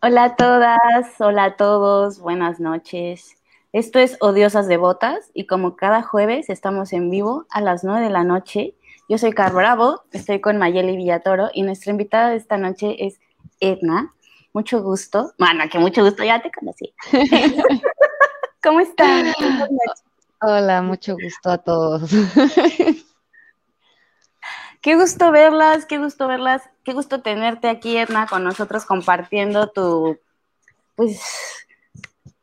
Hola a todas, hola a todos, buenas noches. Esto es Odiosas Devotas y como cada jueves estamos en vivo a las 9 de la noche. Yo soy Car Bravo, estoy con Mayeli Villatoro y nuestra invitada de esta noche es Edna. Mucho gusto. Bueno, que mucho gusto, ya te conocí. ¿Cómo están? Hola, mucho gusto a todos. Qué gusto verlas, qué gusto verlas, qué gusto tenerte aquí, Edna, con nosotros compartiendo tu, pues,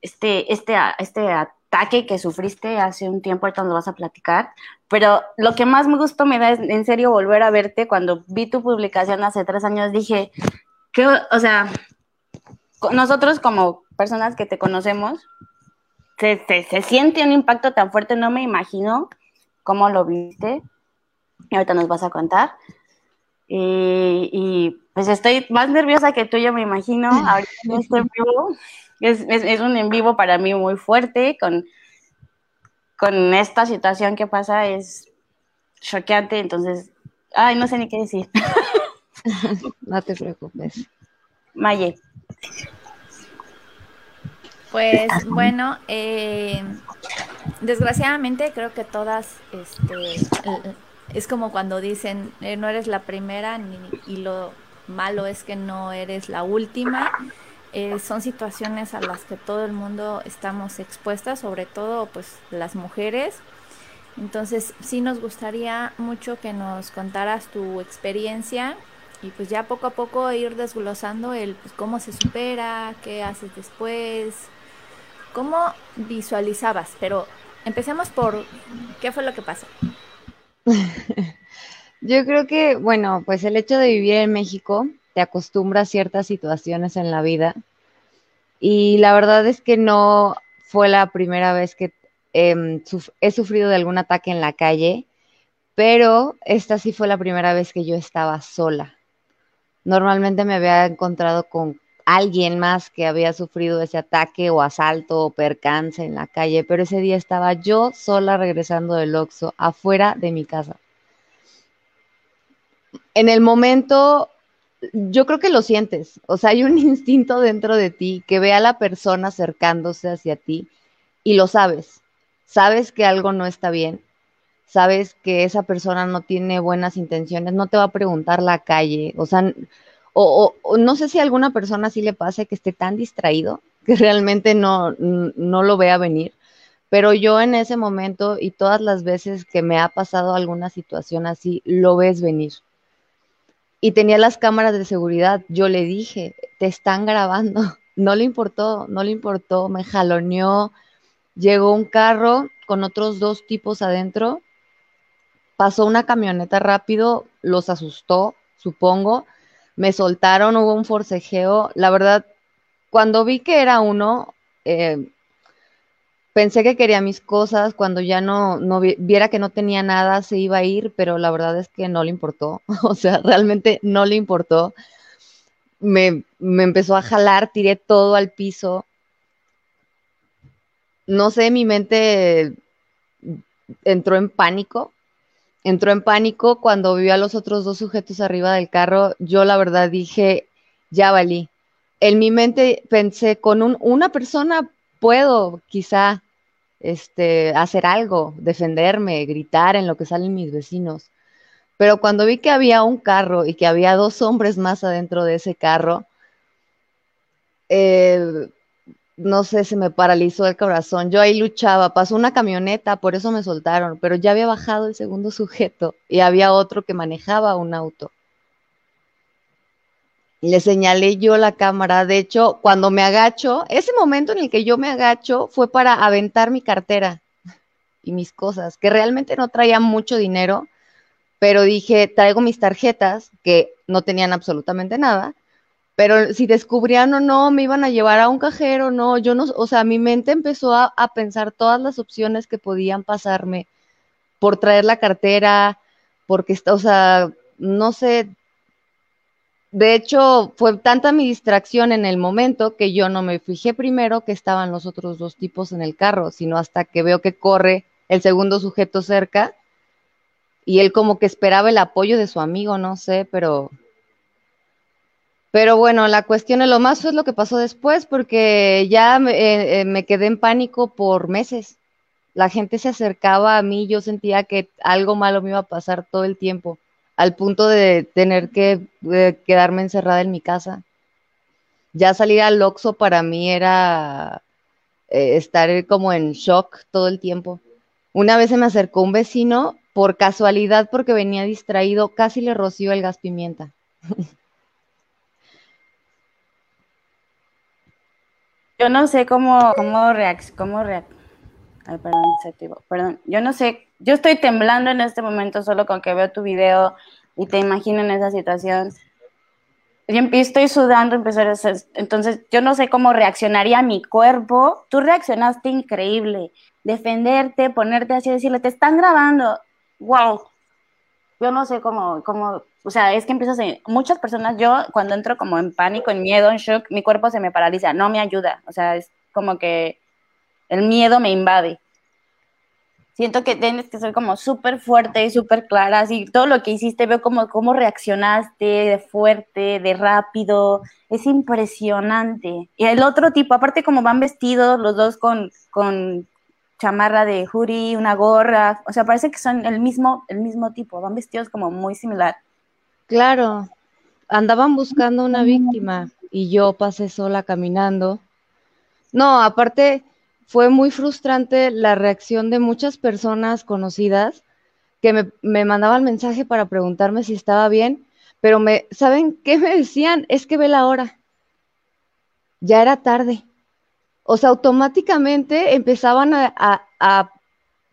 este, este, este ataque que sufriste hace un tiempo, ahorita nos vas a platicar, pero lo que más me gustó me da es en serio volver a verte. Cuando vi tu publicación hace tres años dije, que, o sea, nosotros como personas que te conocemos, se, se, se siente un impacto tan fuerte, no me imagino cómo lo viste ahorita nos vas a contar. Y, pues estoy más nerviosa que tú, yo me imagino, ahorita en este en vivo. Es, es, un en vivo para mí muy fuerte, con, con esta situación que pasa es choqueante, entonces, ay, no sé ni qué decir. no te preocupes. Maye. Pues bueno, eh, desgraciadamente creo que todas este, es como cuando dicen, eh, no eres la primera y lo malo es que no eres la última. Eh, son situaciones a las que todo el mundo estamos expuestas, sobre todo pues las mujeres. Entonces sí nos gustaría mucho que nos contaras tu experiencia y pues ya poco a poco ir desglosando el pues, cómo se supera, qué haces después, cómo visualizabas. Pero empecemos por qué fue lo que pasó. Yo creo que, bueno, pues el hecho de vivir en México te acostumbra a ciertas situaciones en la vida y la verdad es que no fue la primera vez que em, he sufrido de algún ataque en la calle, pero esta sí fue la primera vez que yo estaba sola. Normalmente me había encontrado con alguien más que había sufrido ese ataque o asalto o percance en la calle, pero ese día estaba yo sola regresando del Oxxo afuera de mi casa. En el momento, yo creo que lo sientes, o sea, hay un instinto dentro de ti que ve a la persona acercándose hacia ti y lo sabes, sabes que algo no está bien, sabes que esa persona no tiene buenas intenciones, no te va a preguntar la calle, o sea, o, no sé si alguna persona sí le pasa que esté tan distraído que realmente no, no lo vea venir, pero yo en ese momento y todas las veces que me ha pasado alguna situación así, lo ves venir. Y tenía las cámaras de seguridad, yo le dije, te están grabando, no le importó, no le importó, me jaloneó, llegó un carro con otros dos tipos adentro, pasó una camioneta rápido, los asustó, supongo, me soltaron, hubo un forcejeo. La verdad, cuando vi que era uno, eh, pensé que quería mis cosas, cuando ya no, no viera que no tenía nada, se iba a ir, pero la verdad es que no le importó, o sea, realmente no le importó. Me, me empezó a jalar, tiré todo al piso. No sé, mi mente entró en pánico entró en pánico cuando vio a los otros dos sujetos arriba del carro. Yo la verdad dije, ya valí. En mi mente pensé, con una persona puedo quizá este, hacer algo, defenderme, gritar en lo que salen mis vecinos. Pero cuando vi que había un carro y que había dos hombres más adentro de ese carro, eh, no sé, se me paralizó el corazón. Yo ahí luchaba, pasó una camioneta, por eso me soltaron, pero ya había bajado el segundo sujeto y había otro que manejaba un auto. Le señalé yo la cámara, de hecho, cuando me agacho, ese momento en el que yo me agacho fue para aventar mi cartera y mis cosas, que realmente no traía mucho dinero, pero dije, traigo mis tarjetas, que no tenían absolutamente nada, Pero si descubrían o no, me iban a llevar a un cajero, no, yo no, o sea, mi mente empezó a, a pensar todas las opciones que podían pasarme por traer la cartera, porque, está- o sea, no sé, de hecho, fue tanta mi distracción en el momento que yo no me fijé primero que estaban los otros dos tipos en el carro, sino hasta que veo que corre el segundo sujeto cerca y él como que esperaba el apoyo de su amigo, no sé, pero... Pero bueno, la cuestión es lo más fue lo que pasó después, porque ya me, eh, eh, me quedé en pánico por meses. La gente se acercaba a mí, yo sentía que algo malo me iba a pasar todo el tiempo al punto de tener que eh, quedarme encerrada en mi casa. Ya salir al Oxxo para mí era estar como en shock todo el tiempo. Una vez se me acercó un vecino, por casualidad, porque venía distraído, casi le roció el gas pimienta. Yo no sé cómo, cómo reac, cómo reac, ay, perdón, se activó, perdón. Yo no sé, yo estoy temblando en este momento solo con que veo tu video y te imagino en esa situación. Yo estoy sudando, empezar a hacer- entonces yo no sé cómo reaccionaría mi cuerpo. Tú reaccionaste increíble. Defenderte, ponerte así, decirle, te están grabando. Wow. Yo no sé cómo, cómo, o sea, es que empiezas a, muchas personas, yo cuando entro como en pánico, en miedo, en shock, mi cuerpo se me paraliza, no me ayuda. O sea, es como que el miedo me invade. Siento que tienes que ser como súper fuerte y súper clara, así todo lo que hiciste, veo como cómo reaccionaste de fuerte, de rápido, es impresionante. Y el otro tipo, aparte como van vestidos los dos con, con chamarra de hoodie, una gorra, o sea, parece que son el mismo, el mismo tipo, van vestidos como muy similar. Claro, andaban buscando una víctima y yo pasé sola caminando. No, aparte fue muy frustrante la reacción de muchas personas conocidas que me, me mandaban mensaje para preguntarme si estaba bien, pero me, ¿saben qué me decían? Es que ve la hora. Ya era tarde. O sea, automáticamente empezaban a, a- a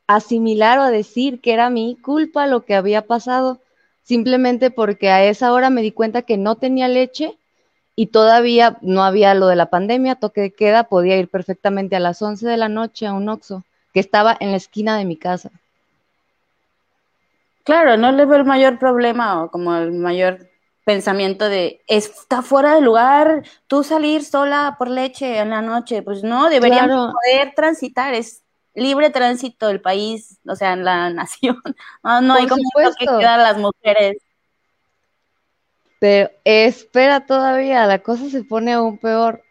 asimilar o a decir que era mi culpa lo que había pasado, simplemente porque a esa hora me di cuenta que no tenía leche y todavía no había lo de la pandemia, toque de queda, podía ir perfectamente a las 11 de la noche a un Oxxo que estaba en la esquina de mi casa. Claro, no le veo el mayor problema o como el mayor pensamiento de está fuera de lugar tú salir sola por leche en la noche. Pues no, deberíamos Claro. poder transitar, es libre tránsito el país, o sea, en la nación. No, no hay como que quedar las mujeres. Pero espera todavía, la cosa se pone aún peor.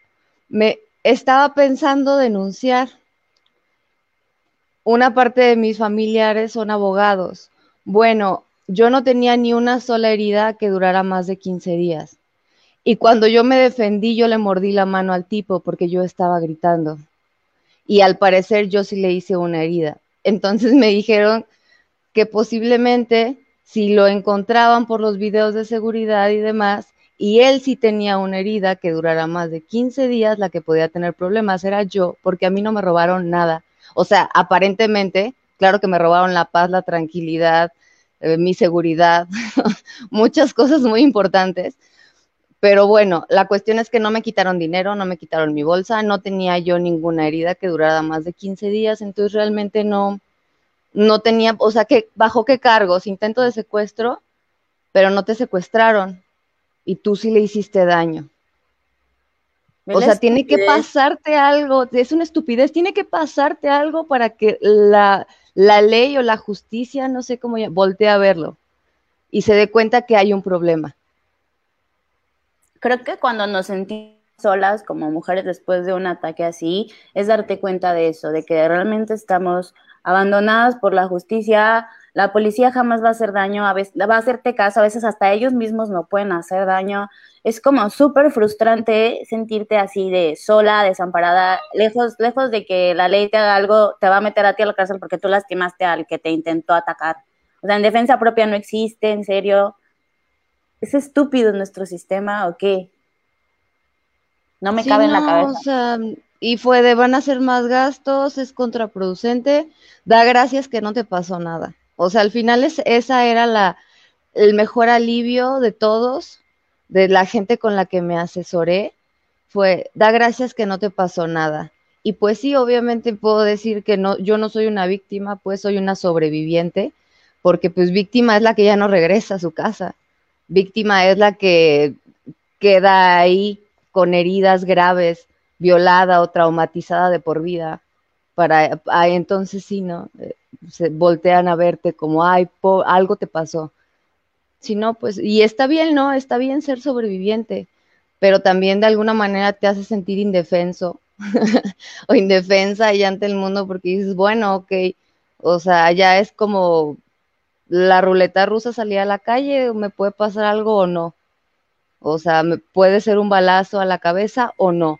Me estaba pensando denunciar. Una parte de mis familiares son abogados. Bueno, yo no tenía ni una sola herida que durara más de 15 días. Y cuando yo me defendí, yo le mordí la mano al tipo porque yo estaba gritando. Y al parecer yo sí le hice una herida. Entonces me dijeron que posiblemente si lo encontraban por los videos de seguridad y demás, y él sí tenía una herida que durara más de 15 días, la que podía tener problemas era yo, porque a mí no me robaron nada. O sea, aparentemente, claro que me robaron la paz, la tranquilidad, eh, mi seguridad, muchas cosas muy importantes. Pero bueno, la cuestión es que no me quitaron dinero, no me quitaron mi bolsa, no tenía yo ninguna herida que durara más de 15 días, entonces realmente no, no tenía, o sea, que bajo qué cargos, intento de secuestro, pero no te secuestraron y tú sí le hiciste daño. O sea, tiene que pasarte algo, es una estupidez, tiene que pasarte algo para que la, la ley o la justicia, no sé cómo, voltee a verlo y se dé cuenta que hay un problema. Creo que cuando nos sentimos solas como mujeres después de un ataque así, es darte cuenta de eso, de que realmente estamos abandonadas por la justicia. La policía jamás va a hacer daño, a veces va a hacerte caso, a veces hasta ellos mismos no pueden hacer daño. Es como súper frustrante sentirte así de sola, desamparada, lejos, lejos de que la ley te haga algo, te va a meter a ti a la cárcel porque tú lastimaste al que te intentó atacar. O sea, en defensa propia no existe, en serio. ¿Es estúpido nuestro sistema o qué? No me Sí, cabe en la cabeza. O sea, y fue de van a hacer más gastos, es contraproducente, da gracias que no te pasó nada. O sea, al final es, esa era la, el mejor alivio de todos, de la gente con la que me asesoré fue, da gracias que no te pasó nada. Y pues sí, obviamente puedo decir que no, yo no soy una víctima, pues soy una sobreviviente, porque pues víctima es la que ya no regresa a su casa. Víctima es la que queda ahí con heridas graves, violada o traumatizada de por vida. Para entonces sí, ¿no? Se voltean a verte como, ay, algo te pasó. Si no, pues, y está bien, ¿no? Está bien ser sobreviviente, pero también de alguna manera te hace sentir indefenso o indefensa y ante el mundo porque dices, bueno, ok, o sea, ya es como la ruleta rusa salía a la calle, me puede pasar algo o no. O sea, me puede ser un balazo a la cabeza o no.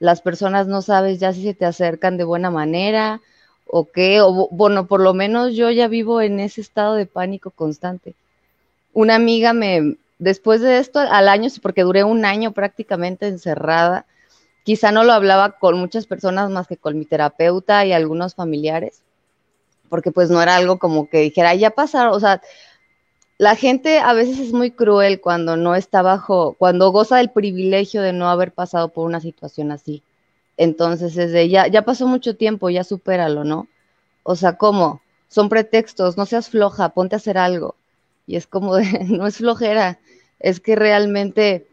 Las personas no sabes ya si se te acercan de buena manera o qué, o bueno, por lo menos yo ya vivo en ese estado de pánico constante. Una amiga me, después de esto, al año, porque duré un año prácticamente encerrada, quizá no lo hablaba con muchas personas más que con mi terapeuta y algunos familiares, porque pues no era algo como que dijera, ya pasaron, o sea, la gente a veces es muy cruel cuando no está bajo, cuando goza del privilegio de no haber pasado por una situación así. Entonces es de, ya, ya pasó mucho tiempo, ya supéralo, ¿no? O sea, ¿cómo? Son pretextos, no seas floja, ponte a hacer algo. Y es como de, no es flojera, es que realmente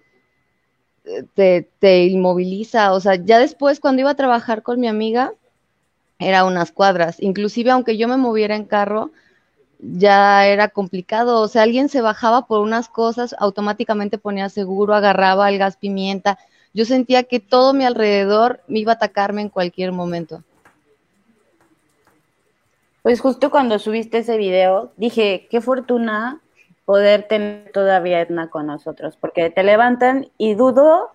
eh, te, te inmoviliza. O sea, ya después cuando iba a trabajar con mi amiga, era unas cuadras. Inclusive aunque yo me moviera en carro, ya era complicado. O sea, alguien se bajaba por unas cosas, automáticamente ponía seguro, agarraba el gas pimienta. Yo sentía que todo mi alrededor me iba a atacarme en cualquier momento. Pues justo cuando subiste ese video, dije, qué fortuna poder tener todavía Edna con nosotros, porque te levantan y dudo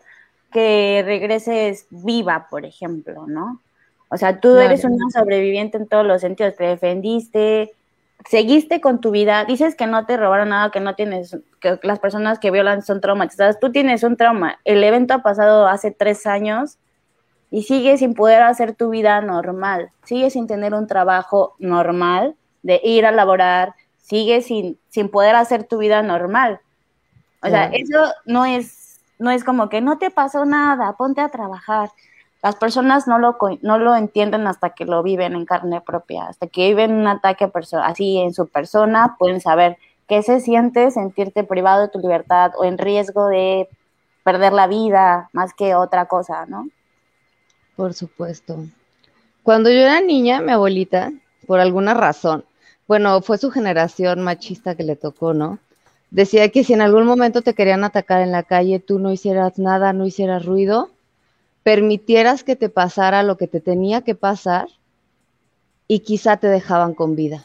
que regreses viva, por ejemplo, ¿no? O sea, tú eres una sobreviviente en todos los sentidos, te defendiste, seguiste con tu vida, dices que no te robaron nada, que no tienes, que las personas que violan son traumatizadas, tú tienes un trauma, el evento ha pasado hace tres años y sigues sin poder hacer tu vida normal, sigues sin tener un trabajo normal de ir a laborar, sigues sin, sin poder hacer tu vida normal. O sea, eso no es, no es como que no te pasó nada, ponte a trabajar las personas no lo, no lo entienden hasta que lo viven en carne propia, hasta que viven un ataque así en su persona, pueden saber qué se siente sentirte privado de tu libertad o en riesgo de perder la vida más que otra cosa, ¿no? Por supuesto. Cuando yo era niña, mi abuelita, por alguna razón, bueno, fue su generación machista que le tocó, ¿no? Decía que si en algún momento te querían atacar en la calle, tú no hicieras nada, no hicieras ruido, permitieras que te pasara lo que te tenía que pasar y quizá te dejaban con vida.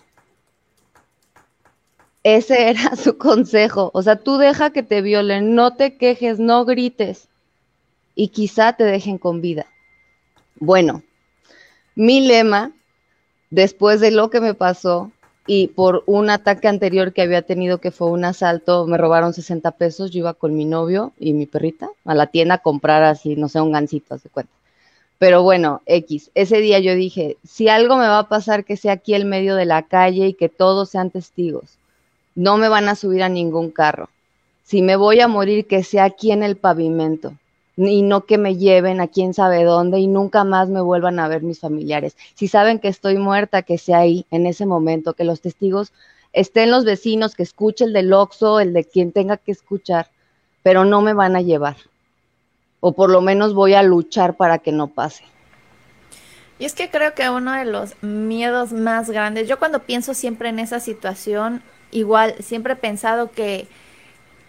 Ese era su consejo. O sea, tú deja que te violen, no te quejes, no grites y quizá te dejen con vida. Bueno, mi lema, después de lo que me pasó, y por un ataque anterior que había tenido que fue un asalto, me robaron 60 pesos, yo iba con mi novio y mi perrita a la tienda a comprar así, no sé, un gancito, de cuenta. Pero bueno, X, ese día yo dije, si algo me va a pasar, que sea aquí el medio de la calle y que todos sean testigos. No me van a subir a ningún carro. Si me voy a morir, que sea aquí en el pavimento y no que me lleven a quién sabe dónde y nunca más me vuelvan a ver mis familiares. Si saben que estoy muerta, que sea ahí, en ese momento, que los testigos estén los vecinos, que escuche el del Oxo, el de quien tenga que escuchar, pero no me van a llevar. O por lo menos voy a luchar para que no pase. Y es que creo que uno de los miedos más grandes, yo cuando pienso siempre en esa situación, igual, siempre he pensado que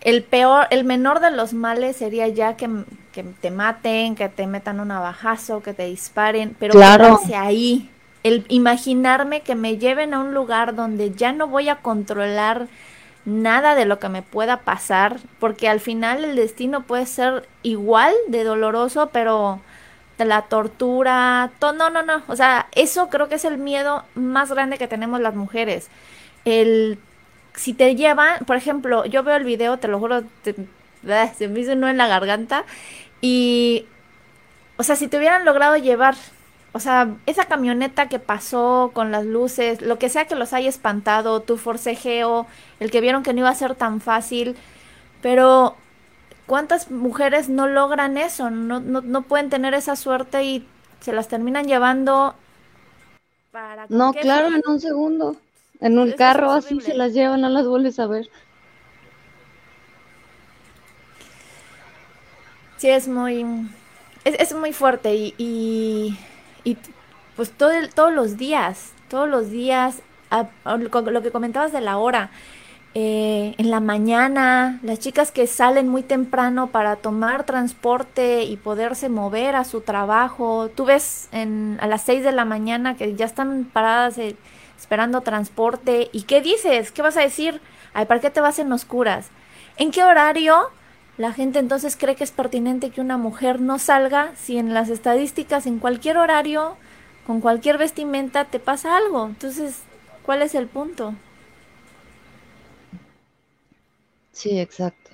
el peor, el menor de los males sería ya que, te maten, que te metan un navajazo, que te disparen, pero claro. ahí. El imaginarme que me lleven a un lugar donde ya no voy a controlar nada de lo que me pueda pasar, porque al final el destino puede ser igual de doloroso, pero de la tortura, todo, no, no, no, o sea, eso creo que es el miedo más grande que tenemos las mujeres, el si te llevan, por ejemplo, yo veo el video, te lo juro, se me hizo uno en la garganta y, o sea, si te hubieran logrado llevar, o sea, esa camioneta que pasó con las luces, lo que sea que los haya espantado, tu forcejeo, el que vieron que no iba a ser tan fácil, pero ¿cuántas mujeres no logran eso? No, no, no pueden tener esa suerte y se las terminan llevando para... No, claro, en un segundo. En un carro así se las llevan, no las vuelves a ver. Sí, es muy, es, es muy fuerte y, y, y, pues todo el- todos los días, todos los días, a- a lo lo que comentabas de la hora, eh, en la mañana, las chicas que salen muy temprano para tomar transporte y poderse mover a su trabajo, tú ves en, a las 6 de la mañana que ya están paradas eh, esperando transporte y ¿qué dices? ¿Qué vas a decir? Ay, ¿para qué te vas en oscuras? ¿En qué horario? La gente entonces cree que es pertinente que una mujer no salga si en las estadísticas, en cualquier horario, con cualquier vestimenta, te pasa algo. Entonces, ¿cuál es el punto? Sí, exacto.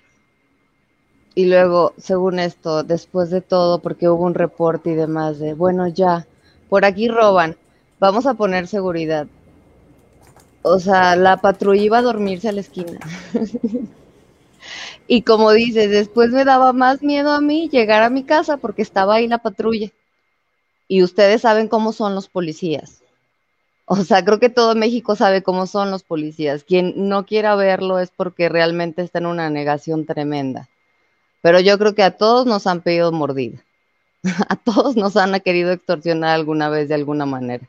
Y luego, según esto, después de todo, porque hubo un reporte y demás de, bueno, ya, por aquí roban, vamos a poner seguridad. O sea, la patrulla iba a dormirse a la esquina. Y como dices, después me daba más miedo a mí llegar a mi casa porque estaba ahí la patrulla. Y ustedes saben cómo son los policías. O sea, creo que todo México sabe cómo son los policías. Quien no quiera verlo es porque realmente está en una negación tremenda. Pero yo creo que a todos nos han pedido mordida. A todos nos han querido extorsionar alguna vez de alguna manera.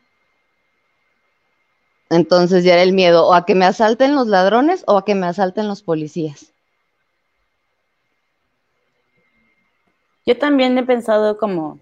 Entonces ya era el miedo o a que me asalten los ladrones o a que me asalten los policías. Yo también he pensado como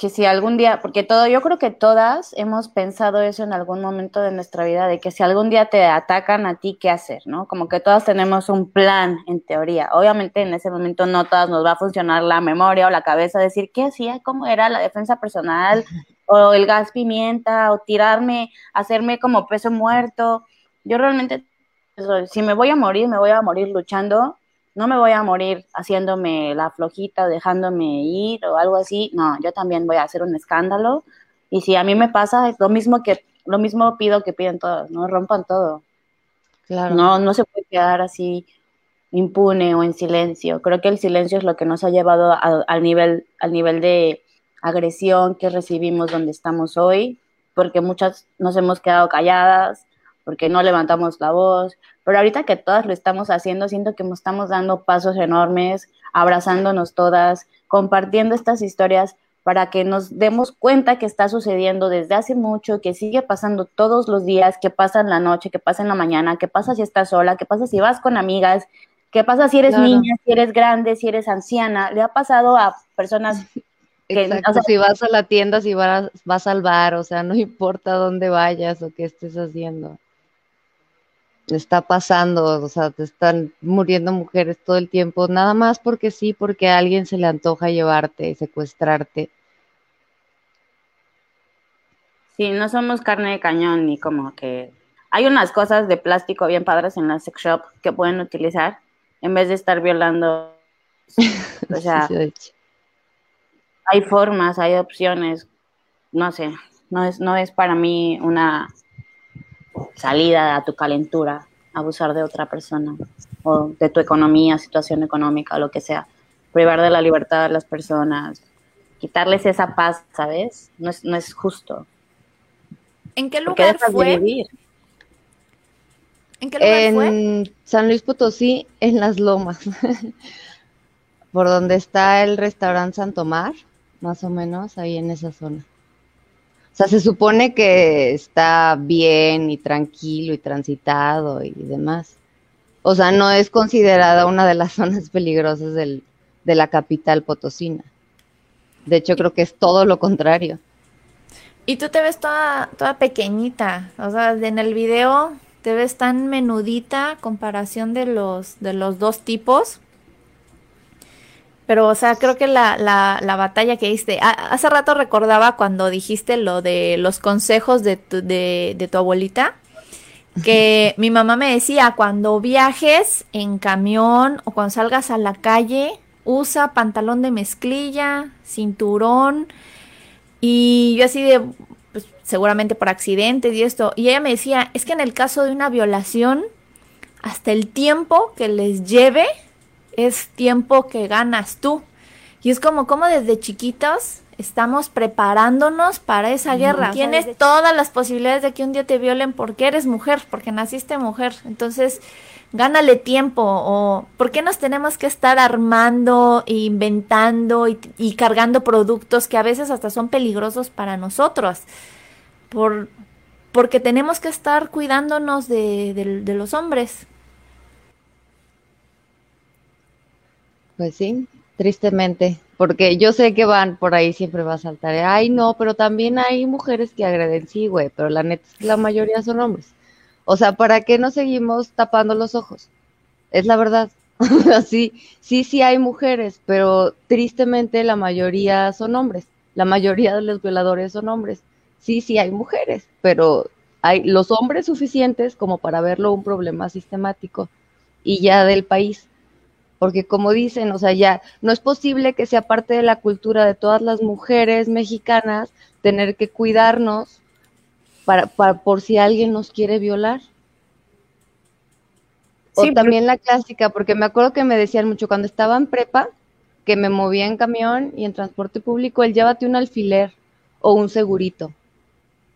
que si algún día, porque todo, yo creo que todas hemos pensado eso en algún momento de nuestra vida, de que si algún día te atacan a ti, ¿qué hacer? ¿No? Como que todas tenemos un plan en teoría. Obviamente en ese momento no todas nos va a funcionar la memoria o la cabeza, decir qué hacía, cómo era la defensa personal, o el gas pimienta, o tirarme, hacerme como peso muerto. Yo realmente, eso, si me voy a morir, me voy a morir luchando no me voy a morir haciéndome la flojita dejándome ir o algo así. No, yo también voy a hacer un escándalo. Y si a mí me pasa, es lo mismo que lo mismo pido que piden todos, no rompan todo. Claro. No, no se puede quedar así impune o en silencio. Creo que el silencio es lo que nos ha llevado a- al nivel, al nivel de agresión que recibimos donde estamos hoy, porque muchas nos hemos quedado calladas, porque no levantamos la voz, pero ahorita que todas lo estamos haciendo, siento que nos estamos dando pasos enormes, abrazándonos todas, compartiendo estas historias para que nos demos cuenta que está sucediendo desde hace mucho, que sigue pasando todos los días, que pasa en la noche, que pasa en la mañana, que pasa si estás sola, que pasa si vas con amigas, que pasa si eres Claro. niña, si eres grande, si eres anciana. Le ha pasado a personas que, Exacto, o sea, si vas a la tienda, si vas, vas al bar, o sea, no importa dónde vayas o qué estés haciendo. Está pasando, o sea, te están muriendo mujeres todo el tiempo, nada más porque sí, porque a alguien se le antoja llevarte, secuestrarte. Sí, no somos carne de cañón ni como que hay unas cosas de plástico bien padres en la sex shop que pueden utilizar en vez de estar violando. O sea, Sí. Hay formas, hay opciones. No sé, no es no es para mí una salida a tu calentura, abusar de otra persona o de tu economía, situación económica, lo que sea. Privar de la libertad a las personas, quitarles esa paz, ¿sabes? No es, no es justo. ¿En qué lugar de fue? vivir. ¿En qué lugar fue? En San Luis Potosí, en Las Lomas, por donde está el restaurante Santo Mar, más o menos, ahí en esa zona. O sea, se supone que está bien y tranquilo y transitado y demás. O sea, no es considerada una de las zonas peligrosas del, de la capital potosina. De hecho, creo que es todo lo contrario. Y tú te ves toda, toda pequeñita, o sea, en el video te ves tan menudita comparación de los, de los dos tipos. Pero, o sea, creo que la, la, la batalla que diste, a- hace rato recordaba cuando dijiste lo de los consejos de tu, de, de tu abuelita, que mi mamá me decía, cuando viajes en camión o cuando salgas a la calle, usa pantalón de mezclilla, cinturón, y yo así de, pues seguramente por accidentes y esto. Y ella me decía, es que en el caso de una violación, hasta el tiempo que les lleve es tiempo que ganas tú. Y es como, como desde chiquitos estamos preparándonos para esa guerra. Tienes todas las posibilidades de que un día te violen porque eres mujer, porque naciste mujer. Entonces, gánale tiempo o ¿por qué nos tenemos que estar armando e inventando y, cargando productos que a veces hasta son peligrosos para nosotros? Por, porque tenemos que estar cuidándonos de, de los hombres. Pues sí, tristemente, porque yo sé que van por ahí siempre va a saltar, ay no, pero también hay mujeres que agreden, sí, güey, pero la neta es que la mayoría son hombres. O sea, ¿para qué nos seguimos tapando los ojos? Es la verdad. sí, sí, sí hay mujeres, pero tristemente la mayoría son hombres. La mayoría de los violadores son hombres. Sí, sí hay mujeres, pero hay los hombres suficientes como para verlo un problema sistemático y ya del país porque como dicen, o sea, ya no es posible que sea parte de la cultura de todas las mujeres mexicanas tener que cuidarnos para, por si alguien nos quiere violar. O también la clásica, porque me acuerdo que me decían mucho cuando estaba en prepa, que me movía en camión y en transporte público, el llévate un alfiler o un segurito,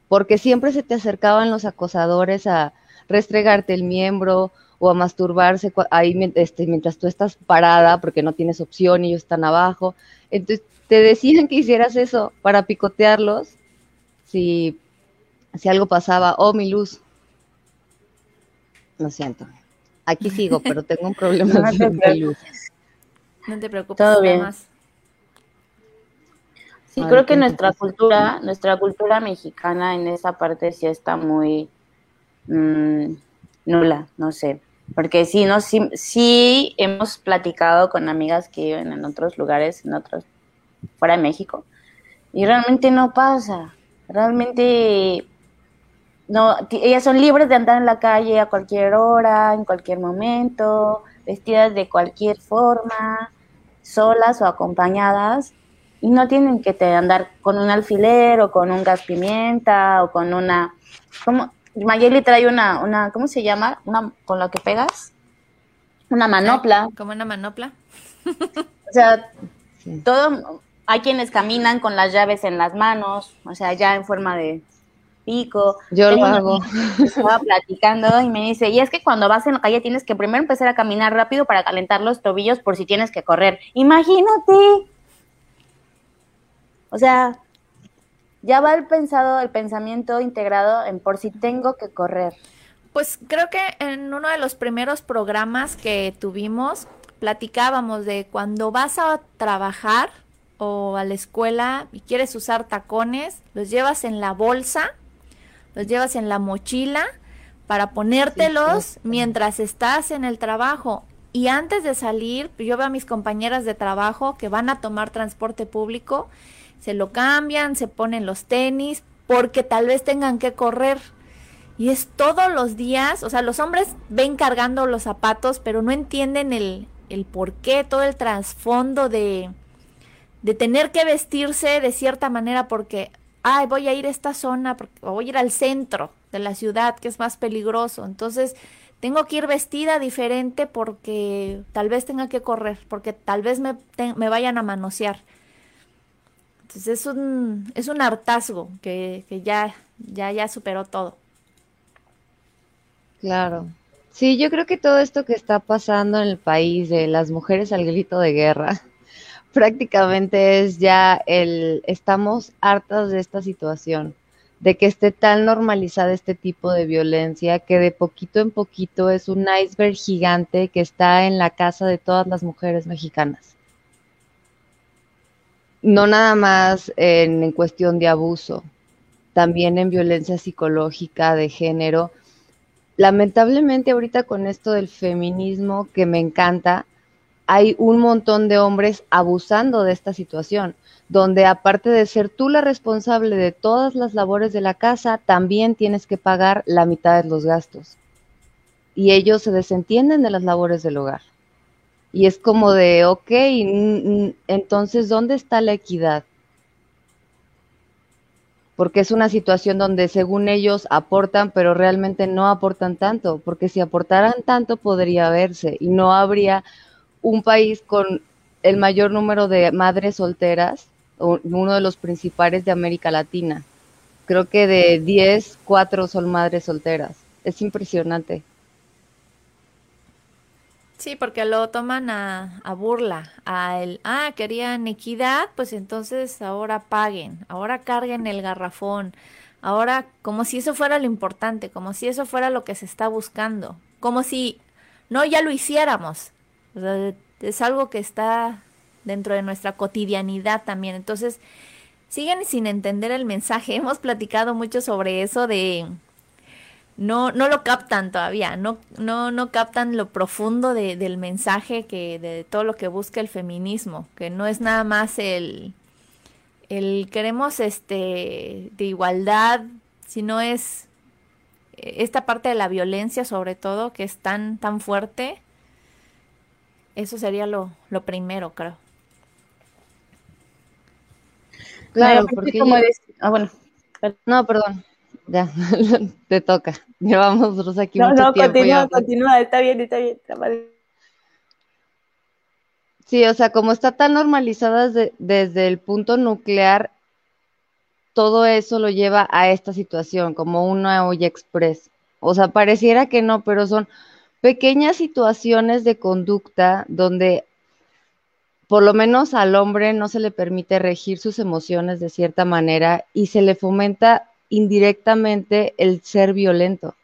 porque siempre se te acercaban los acosadores a restregarte el miembro o a masturbarse ahí este, mientras tú estás parada porque no tienes opción y ellos están abajo. Entonces te decían que hicieras eso para picotearlos si, si algo pasaba. Oh, mi luz. Lo siento. Aquí sigo, pero tengo un problema no te luz. No te preocupes. Todo bien. Más. Sí, creo que nuestra cultura, nuestra cultura mexicana en esa parte sí está muy mm, nula, no sé. Porque sí, no, sí, sí hemos platicado con amigas que viven en otros lugares, en otros, fuera de México, y realmente no pasa. Realmente no, ellas son libres de andar en la calle a cualquier hora, en cualquier momento, vestidas de cualquier forma, solas o acompañadas, y no tienen que andar con un alfiler o con un gas pimienta o con una, ¿cómo? Mayeli trae una, una, ¿cómo se llama? Una con la que pegas. Una manopla. Como una manopla. o sea, todo, hay quienes caminan con las llaves en las manos, o sea, ya en forma de pico. Yo lo hago. Estaba platicando y me dice, y es que cuando vas en la calle tienes que primero empezar a caminar rápido para calentar los tobillos por si tienes que correr. Imagínate. O sea, ya va el pensado, el pensamiento integrado en por si tengo que correr. Pues creo que en uno de los primeros programas que tuvimos, platicábamos de cuando vas a trabajar o a la escuela y quieres usar tacones, los llevas en la bolsa, los llevas en la mochila para ponértelos mientras estás en el trabajo. Y antes de salir, yo veo a mis compañeras de trabajo que van a tomar transporte público se lo cambian, se ponen los tenis, porque tal vez tengan que correr. Y es todos los días, o sea, los hombres ven cargando los zapatos, pero no entienden el, el por qué, todo el trasfondo de, de tener que vestirse de cierta manera porque, ay, voy a ir a esta zona, porque, o voy a ir al centro de la ciudad, que es más peligroso. Entonces, tengo que ir vestida diferente porque tal vez tenga que correr, porque tal vez me, me vayan a manosear. Entonces es un, es un hartazgo que, ya, ya, ya superó todo. Claro. Sí, yo creo que todo esto que está pasando en el país de las mujeres al grito de guerra, prácticamente es ya el, estamos hartas de esta situación, de que esté tan normalizada este tipo de violencia que de poquito en poquito es un iceberg gigante que está en la casa de todas las mujeres mexicanas no nada más en, cuestión de abuso, también en violencia psicológica de género. Lamentablemente ahorita con esto del feminismo que me encanta, hay un montón de hombres abusando de esta situación, donde aparte de ser tú la responsable de todas las labores de la casa, también tienes que pagar la mitad de los gastos. Y ellos se desentienden de las labores del hogar. Y es como de, ok, entonces, ¿dónde está la equidad? Porque es una situación donde según ellos aportan, pero realmente no aportan tanto, porque si aportaran tanto podría verse y no habría un país con el mayor número de madres solteras, uno de los principales de América Latina. Creo que de 10, 4 son madres solteras. Es impresionante. Sí, porque lo toman a, a, burla, a el, ah, querían equidad, pues entonces ahora paguen, ahora carguen el garrafón, ahora como si eso fuera lo importante, como si eso fuera lo que se está buscando, como si no ya lo hiciéramos. O sea, es algo que está dentro de nuestra cotidianidad también. Entonces, siguen sin entender el mensaje. Hemos platicado mucho sobre eso de no, no lo captan todavía, no, no, no captan lo profundo de, del mensaje que, de todo lo que busca el feminismo, que no es nada más el, el queremos este de igualdad, sino es esta parte de la violencia sobre todo que es tan, tan fuerte. Eso sería lo, lo primero, creo. Claro, porque como ah, bueno. No, perdón. Ya, te toca. Llevamos nosotros aquí no, mucho no, tiempo. Continúa, continúa, está bien, está bien. Sí, o sea, como está tan normalizada desde, el punto nuclear, todo eso lo lleva a esta situación, como una olla express. O sea, pareciera que no, pero son pequeñas situaciones de conducta donde por lo menos al hombre no se le permite regir sus emociones de cierta manera y se le fomenta indirectamente el ser violento.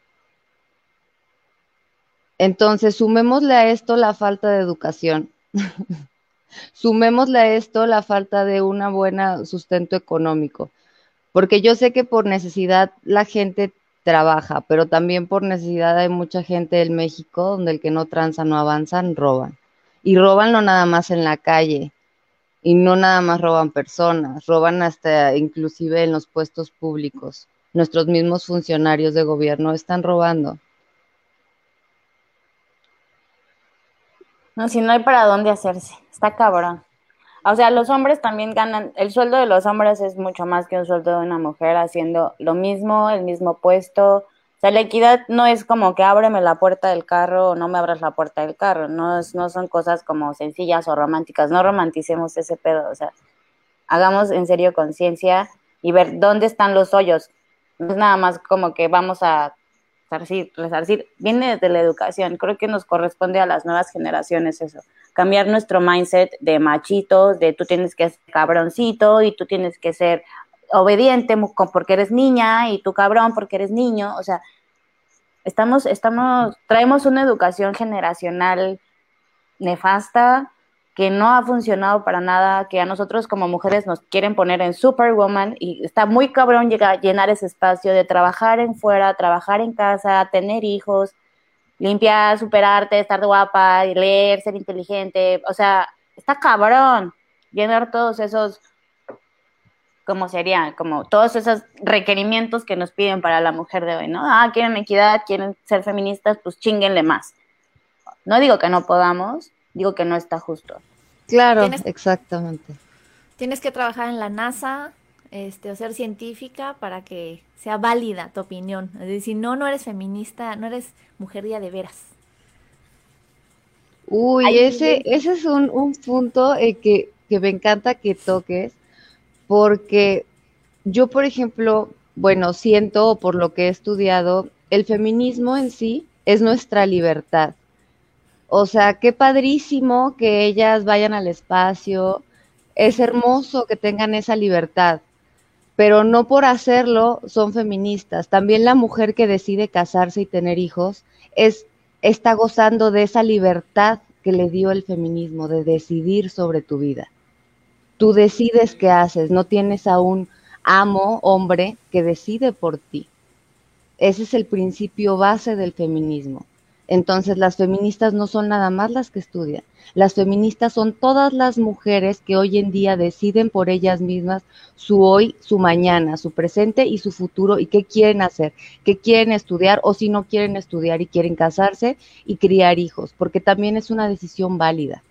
Entonces, sumémosle a esto la falta de educación. sumémosle a esto la falta de un buen sustento económico. Porque yo sé que por necesidad la gente trabaja, pero también por necesidad hay mucha gente en México donde el que no tranza no avanzan, roban. Y roban no nada más en la calle, y no nada más roban personas, roban hasta inclusive en los puestos públicos. Nuestros mismos funcionarios de gobierno están robando. No, si no hay para dónde hacerse, está cabrón. O sea, los hombres también ganan, el sueldo de los hombres es mucho más que un sueldo de una mujer haciendo lo mismo, el mismo puesto, o sea, la equidad no es como que ábreme la puerta del carro o no me abras la puerta del carro, no, no son cosas como sencillas o románticas, no romanticemos ese pedo, o sea, hagamos en serio conciencia y ver dónde están los hoyos. No es nada más como que vamos a resarcir, resarcir, viene desde la educación, creo que nos corresponde a las nuevas generaciones eso, cambiar nuestro mindset de machitos, de tú tienes que ser cabroncito y tú tienes que ser obediente porque eres niña y tu cabrón porque eres niño, o sea, estamos, estamos, traemos una educación generacional nefasta que no ha funcionado para nada, que a nosotros como mujeres nos quieren poner en superwoman y está muy cabrón llegar, llenar ese espacio de trabajar en fuera, trabajar en casa, tener hijos, limpiar, superarte, estar guapa, leer, ser inteligente, o sea, está cabrón llenar todos esos como serían, como todos esos requerimientos que nos piden para la mujer de hoy, ¿no? Ah, quieren equidad, quieren ser feministas, pues chinguenle más. No digo que no podamos, digo que no está justo. Claro, exactamente. Tienes que trabajar en la NASA, este, o ser científica para que sea válida tu opinión. Es decir, no, no eres feminista, no eres mujer día de veras. Uy, ese, ese es un, un punto eh, que, que me encanta que toques, porque yo, por ejemplo, bueno, siento por lo que he estudiado, el feminismo en sí es nuestra libertad. O sea, qué padrísimo que ellas vayan al espacio, es hermoso que tengan esa libertad, pero no por hacerlo son feministas. También la mujer que decide casarse y tener hijos es está gozando de esa libertad que le dio el feminismo de decidir sobre tu vida. Tú decides qué haces, no tienes a un amo, hombre, que decide por ti. Ese es el principio base del feminismo. Entonces las feministas no son nada más las que estudian. Las feministas son todas las mujeres que hoy en día deciden por ellas mismas su hoy, su mañana, su presente y su futuro y qué quieren hacer, qué quieren estudiar o si no quieren estudiar y quieren casarse y criar hijos, porque también es una decisión válida.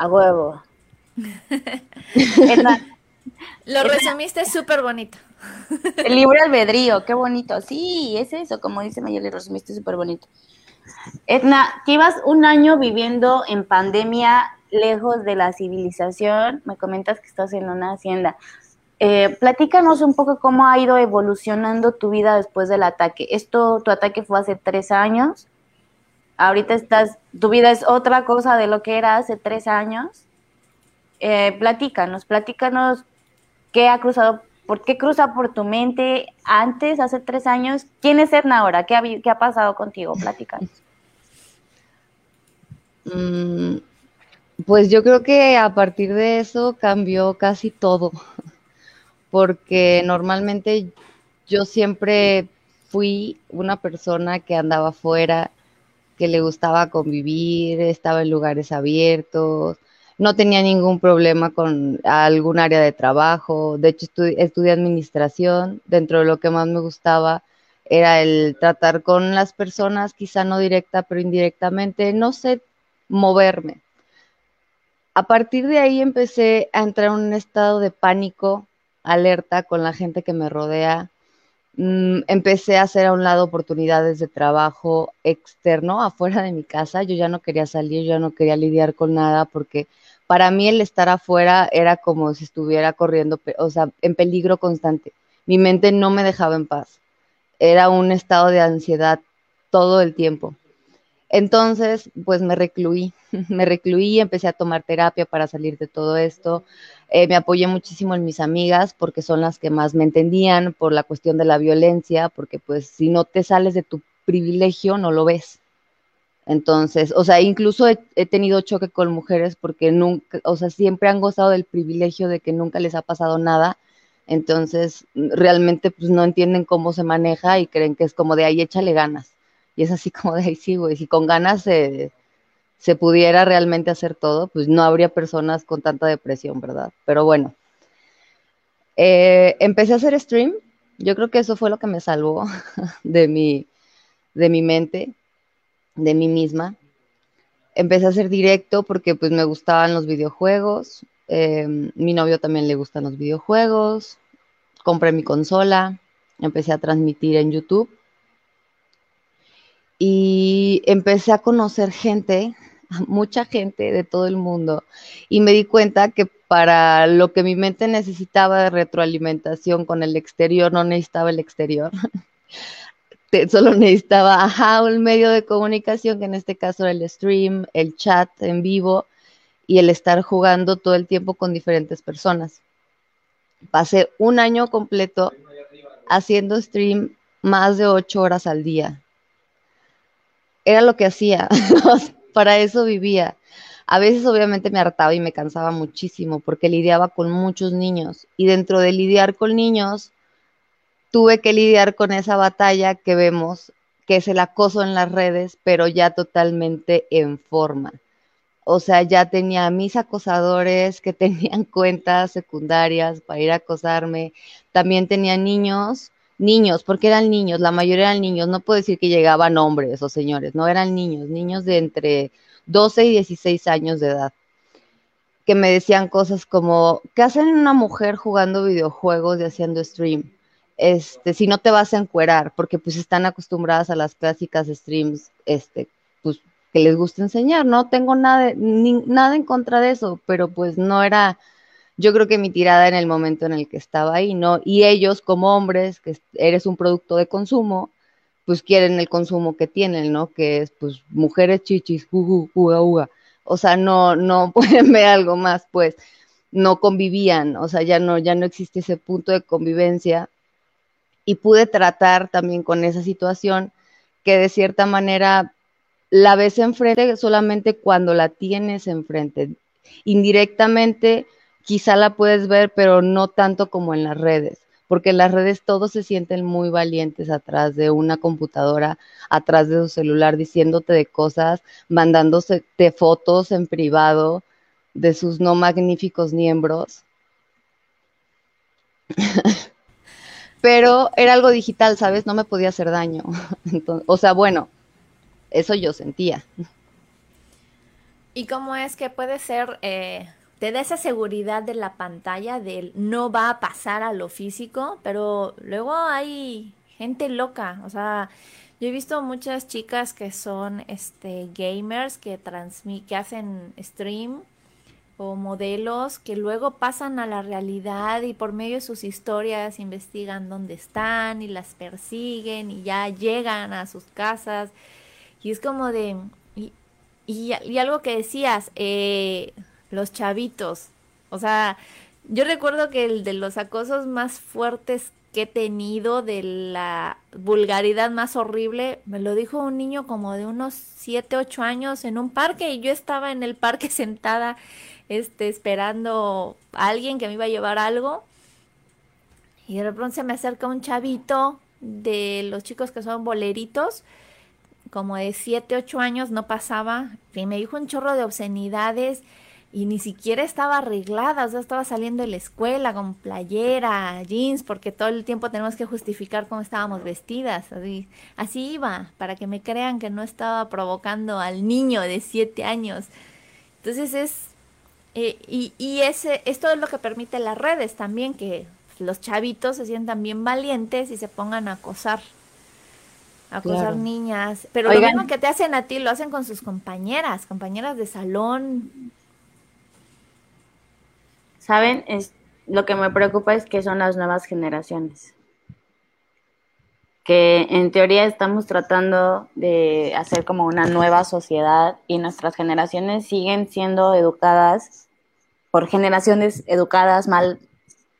A huevo. Lo resumiste súper bonito. El libre albedrío, qué bonito. Sí, es eso, como dice Mayeli, lo resumiste súper bonito. Edna, llevas un año viviendo en pandemia lejos de la civilización. Me comentas que estás en una hacienda. Eh, platícanos un poco cómo ha ido evolucionando tu vida después del ataque. Esto, tu ataque fue hace tres años. Ahorita estás, tu vida es otra cosa de lo que era hace tres años. Eh, platícanos, platícanos qué ha cruzado, por qué cruza por tu mente antes, hace tres años. ¿Quién es Edna ahora? ¿Qué ha, pasado contigo? Platícanos. Mm, pues yo creo que a partir de eso cambió casi todo porque normalmente yo siempre fui una persona que andaba afuera, que le gustaba convivir, estaba en lugares abiertos, no tenía ningún problema con algún área de trabajo, de hecho estudié administración, dentro de lo que más me gustaba era el tratar con las personas, quizá no directa, pero indirectamente, no sé, moverme. A partir de ahí empecé a entrar en un estado de pánico alerta con la gente que me rodea. Mm, empecé a hacer a un lado oportunidades de trabajo externo, afuera de mi casa. Yo ya no quería salir, yo ya no quería lidiar con nada porque para mí el estar afuera era como si estuviera corriendo, o sea, en peligro constante. Mi mente no me dejaba en paz. Era un estado de ansiedad todo el tiempo. Entonces, pues me recluí, me recluí, empecé a tomar terapia para salir de todo esto. Eh, me apoyé muchísimo en mis amigas porque son las que más me entendían por la cuestión de la violencia, porque pues si no te sales de tu privilegio, no lo ves. Entonces, o sea, incluso he, tenido choque con mujeres porque nunca, o sea, siempre han gozado del privilegio de que nunca les ha pasado nada. Entonces, realmente pues no entienden cómo se maneja y creen que es como de ahí échale ganas. Y es así como de ahí sí, güey, si con ganas se, se pudiera realmente hacer todo, pues no habría personas con tanta depresión, ¿verdad? Pero bueno, eh, empecé a hacer stream, yo creo que eso fue lo que me salvó de mi, de mi mente, de mí misma. Empecé a hacer directo porque pues me gustaban los videojuegos, eh, mi novio también le gustan los videojuegos, compré mi consola, empecé a transmitir en YouTube y empecé a conocer gente, mucha gente de todo el mundo, y me di cuenta que para lo que mi mente necesitaba de retroalimentación con el exterior, no necesitaba el exterior. Solo necesitaba, ajá, un medio de comunicación, que en este caso era el stream, el chat en vivo y el estar jugando todo el tiempo con diferentes personas. Pasé un año completo haciendo stream más de ocho horas al día era lo que hacía, para eso vivía. A veces obviamente me hartaba y me cansaba muchísimo porque lidiaba con muchos niños y dentro de lidiar con niños tuve que lidiar con esa batalla que vemos, que es el acoso en las redes, pero ya totalmente en forma. O sea, ya tenía mis acosadores que tenían cuentas secundarias para ir a acosarme. También tenía niños niños, porque eran niños, la mayoría eran niños, no puedo decir que llegaban hombres o señores, no eran niños, niños de entre 12 y 16 años de edad, que me decían cosas como, ¿qué hacen una mujer jugando videojuegos y haciendo stream? Este, si no te vas a encuerar, porque pues están acostumbradas a las clásicas streams, este, pues que les gusta enseñar, no tengo nada, nada en contra de eso, pero pues no era yo creo que mi tirada en el momento en el que estaba ahí, ¿no? Y ellos como hombres, que eres un producto de consumo, pues quieren el consumo que tienen, ¿no? Que es pues mujeres chichis, uga, uga. O sea, no, no pueden ver algo más, pues no convivían, o sea, ya no, ya no existe ese punto de convivencia. Y pude tratar también con esa situación que de cierta manera la ves enfrente solamente cuando la tienes enfrente. Indirectamente quizá la puedes ver, pero no tanto como en las redes, porque en las redes todos se sienten muy valientes atrás de una computadora, atrás de su celular, diciéndote de cosas, mandándose fotos en privado de sus no magníficos miembros. pero era algo digital, ¿sabes? No me podía hacer daño. o sea, bueno, eso yo sentía. ¿Y cómo es que puede ser eh, te da esa seguridad de la pantalla del no va a pasar a lo físico, pero luego hay gente loca, o sea, Yo he visto muchas chicas que son este gamers que transmiten, que hacen stream o modelos que luego pasan a la realidad y por medio de sus historias investigan dónde están y las persiguen y ya llegan a sus casas. Y es como de... Y, y, algo que decías, eh, los chavitos. O sea, yo recuerdo que el de los acosos más fuertes que he tenido, de la vulgaridad más horrible, me lo dijo un niño como de unos 7, 8 años en un parque y yo estaba en el parque sentada este, esperando a alguien que me iba a llevar algo. Y de repente se me acerca un chavito de los chicos que son boleritos, como de 7, 8 años, no pasaba, y me dijo un chorro de obscenidades y ni siquiera estaba arreglada, o sea, estaba saliendo de la escuela con playera, jeans, porque todo el tiempo tenemos que justificar cómo estábamos vestidas, así, así iba, para que me crean que no estaba provocando al niño de 7 años. Entonces es eh, y, y ese, esto es lo que permite las redes también, que los chavitos se sientan bien valientes y se pongan a acosar. A acosar niñas. Pero lo mismo que te hacen a ti, lo hacen con sus compañeras, compañeras de salón. ¿Saben? Es, lo que me preocupa es que son las nuevas generaciones. Que en teoría estamos tratando de hacer como una nueva sociedad y nuestras generaciones siguen siendo educadas por generaciones educadas mal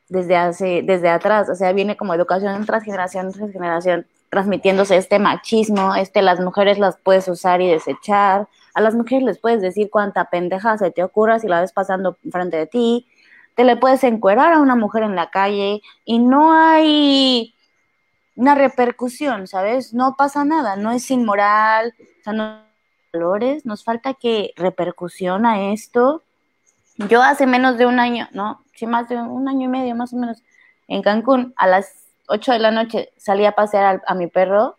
desde hace, desde atrás, o sea, viene como educación tras generación tras generación transmitiéndose este machismo, este las mujeres las puedes usar y desechar, a las mujeres les puedes decir cuánta pendeja se te ocurra si la ves pasando frente de ti, te le puedes encuerar a una mujer en la calle y no hay una repercusión, ¿sabes? No pasa nada, no es inmoral, o sea, no valores, nos falta que repercusión a esto yo hace menos de un año, ¿no? Sí, más de un año y medio más o menos, en Cancún, a las 8 de la noche salí a pasear a, mi perro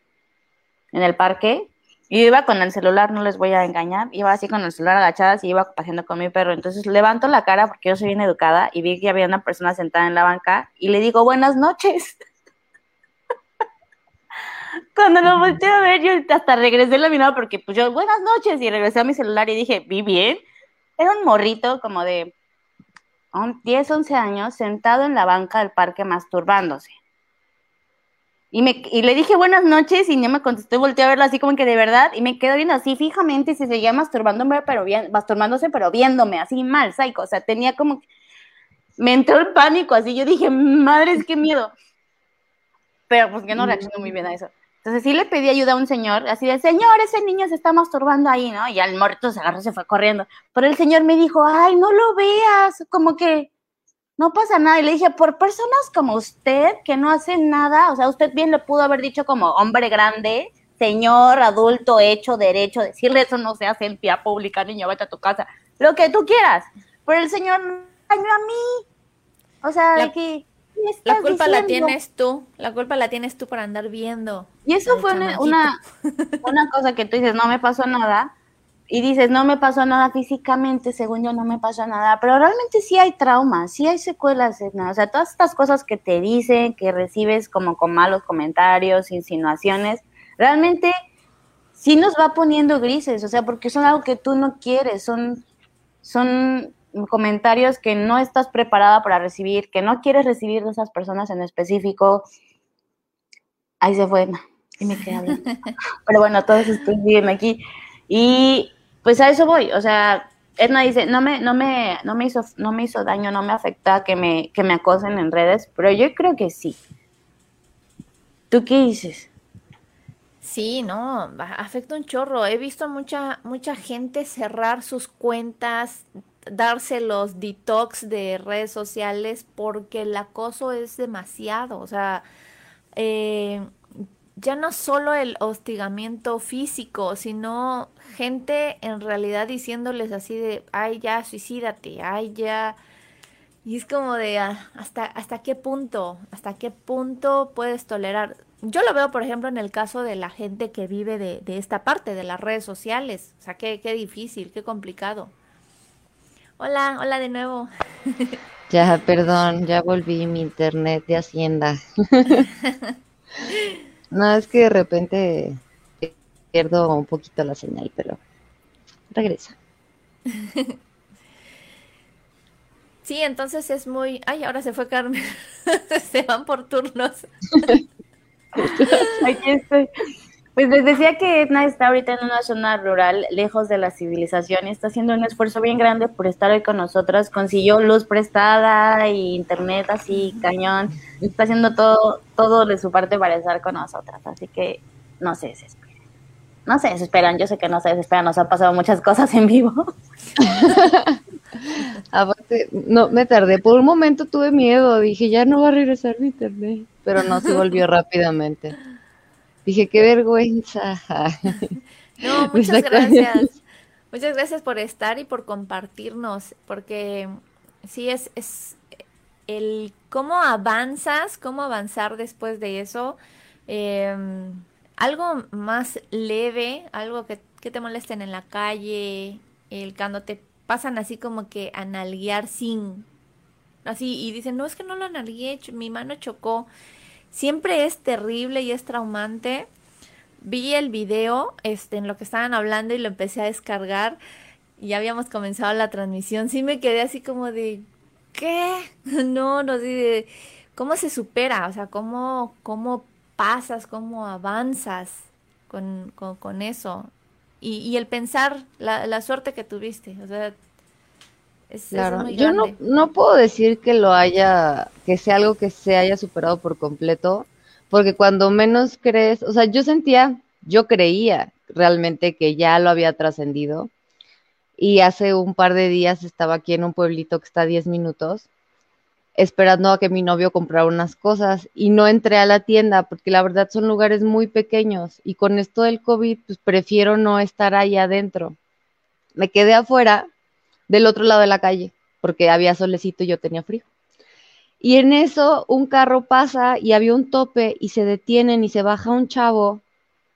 en el parque y iba con el celular, no les voy a engañar, iba así con el celular agachada y iba paseando con mi perro. Entonces levanto la cara porque yo soy bien educada y vi que había una persona sentada en la banca y le digo buenas noches. Cuando lo volteé a ver, yo hasta regresé la mirada porque pues yo, buenas noches, y regresé a mi celular y dije, vi bien. Era un morrito como de 10, 11 años sentado en la banca del parque masturbándose. Y, me, y le dije buenas noches y no me contestó y volteé a verlo así como que de verdad y me quedo viendo así fijamente y se seguía masturbándome, pero bien, masturbándose, pero viéndome así mal, psycho. O sea, tenía como... Me entró el pánico así, yo dije, madres, qué miedo. Pero pues que no reaccionó muy bien a eso. Entonces sí le pedí ayuda a un señor, así de, señor, ese niño se está masturbando ahí, ¿no? Y al muerto se agarró y se fue corriendo. Pero el señor me dijo, ay, no lo veas, como que no pasa nada. Y le dije, por personas como usted, que no hacen nada, o sea, usted bien le pudo haber dicho como hombre grande, señor, adulto, hecho, derecho, decirle eso no se hace en pía pública, niño, vete a tu casa, lo que tú quieras. Pero el señor dañó a mí. O sea, de que la culpa la tienes tú, la culpa la tienes tú por andar viendo. Y eso fue una, una, cosa que tú dices, no me pasó nada, y dices, no me pasó nada físicamente, según yo no me pasó nada, pero realmente sí hay traumas, sí hay secuelas, o sea, todas estas cosas que te dicen, que recibes como con malos comentarios, insinuaciones, realmente sí nos va poniendo grises, o sea, porque son algo que tú no quieres, son, son comentarios que no estás preparada para recibir, que no quieres recibir de esas personas en específico. Ahí se fue, y me quedé Pero bueno, todos estuvieron aquí. Y pues a eso voy, o sea, Edna dice, no me, no me, no me hizo, no me hizo daño, no me afecta que me, que me acosen en redes, pero yo creo que sí. ¿Tú qué dices? Sí, no, afecta un chorro. He visto mucha, mucha gente cerrar sus cuentas, darse los detox de redes sociales porque el acoso es demasiado. O sea, eh, ya no solo el hostigamiento físico, sino gente en realidad diciéndoles así de, ay, ya, suicídate, ay, ya. Y es como de, ah, ¿hasta, hasta qué punto? ¿Hasta qué punto puedes tolerar? Yo lo veo, por ejemplo, en el caso de la gente que vive de, de esta parte, de las redes sociales. O sea, qué, qué difícil, qué complicado. Hola, hola de nuevo. Ya, perdón, ya volví mi internet de Hacienda. no, es que de repente pierdo un poquito la señal, pero regresa. Sí, entonces es muy. Ay, ahora se fue Carmen. se van por turnos. Aquí estoy. Pues les decía que Edna está ahorita en una zona rural, lejos de la civilización, y está haciendo un esfuerzo bien grande por estar hoy con nosotras. Consiguió luz prestada y internet así, cañón. Está haciendo todo, todo de su parte para estar con nosotras. Así que no se desesperen. No se desesperan, yo sé que no se desesperan, nos han pasado muchas cosas en vivo. Aparte, no, me tardé. Por un momento tuve miedo, dije, ya no va a regresar mi internet, pero no se volvió rápidamente. Dije, qué vergüenza. No, muchas gracias. Muchas gracias por estar y por compartirnos, porque sí es, es el cómo avanzas, cómo avanzar después de eso. Em, algo más leve, algo que, que, te molesten en la calle, el cuando te pasan así como que a nalguear sin, así, y dicen, no, es que no lo analgué, mi mano chocó siempre es terrible y es traumante. Vi el video este, en lo que estaban hablando y lo empecé a descargar. Ya habíamos comenzado la transmisión. Sí me quedé así como de, ¿qué? No, no sé, ¿cómo se supera? O sea, ¿cómo, cómo pasas, cómo avanzas con, con, eso? Y, y, el pensar la, la suerte que tuviste. O sea, claro, yo no, no puedo decir que lo haya, que sea algo que se haya superado por completo, porque cuando menos crees, o sea, yo sentía, yo creía realmente que ya lo había trascendido. Y hace un par de días estaba aquí en un pueblito que está a 10 minutos, esperando a que mi novio comprara unas cosas y no entré a la tienda porque la verdad son lugares muy pequeños y con esto del COVID, pues prefiero no estar ahí adentro. Me quedé afuera del otro lado de la calle, porque había solecito y yo tenía frío. Y en eso un carro pasa y había un tope y se detienen y se baja un chavo,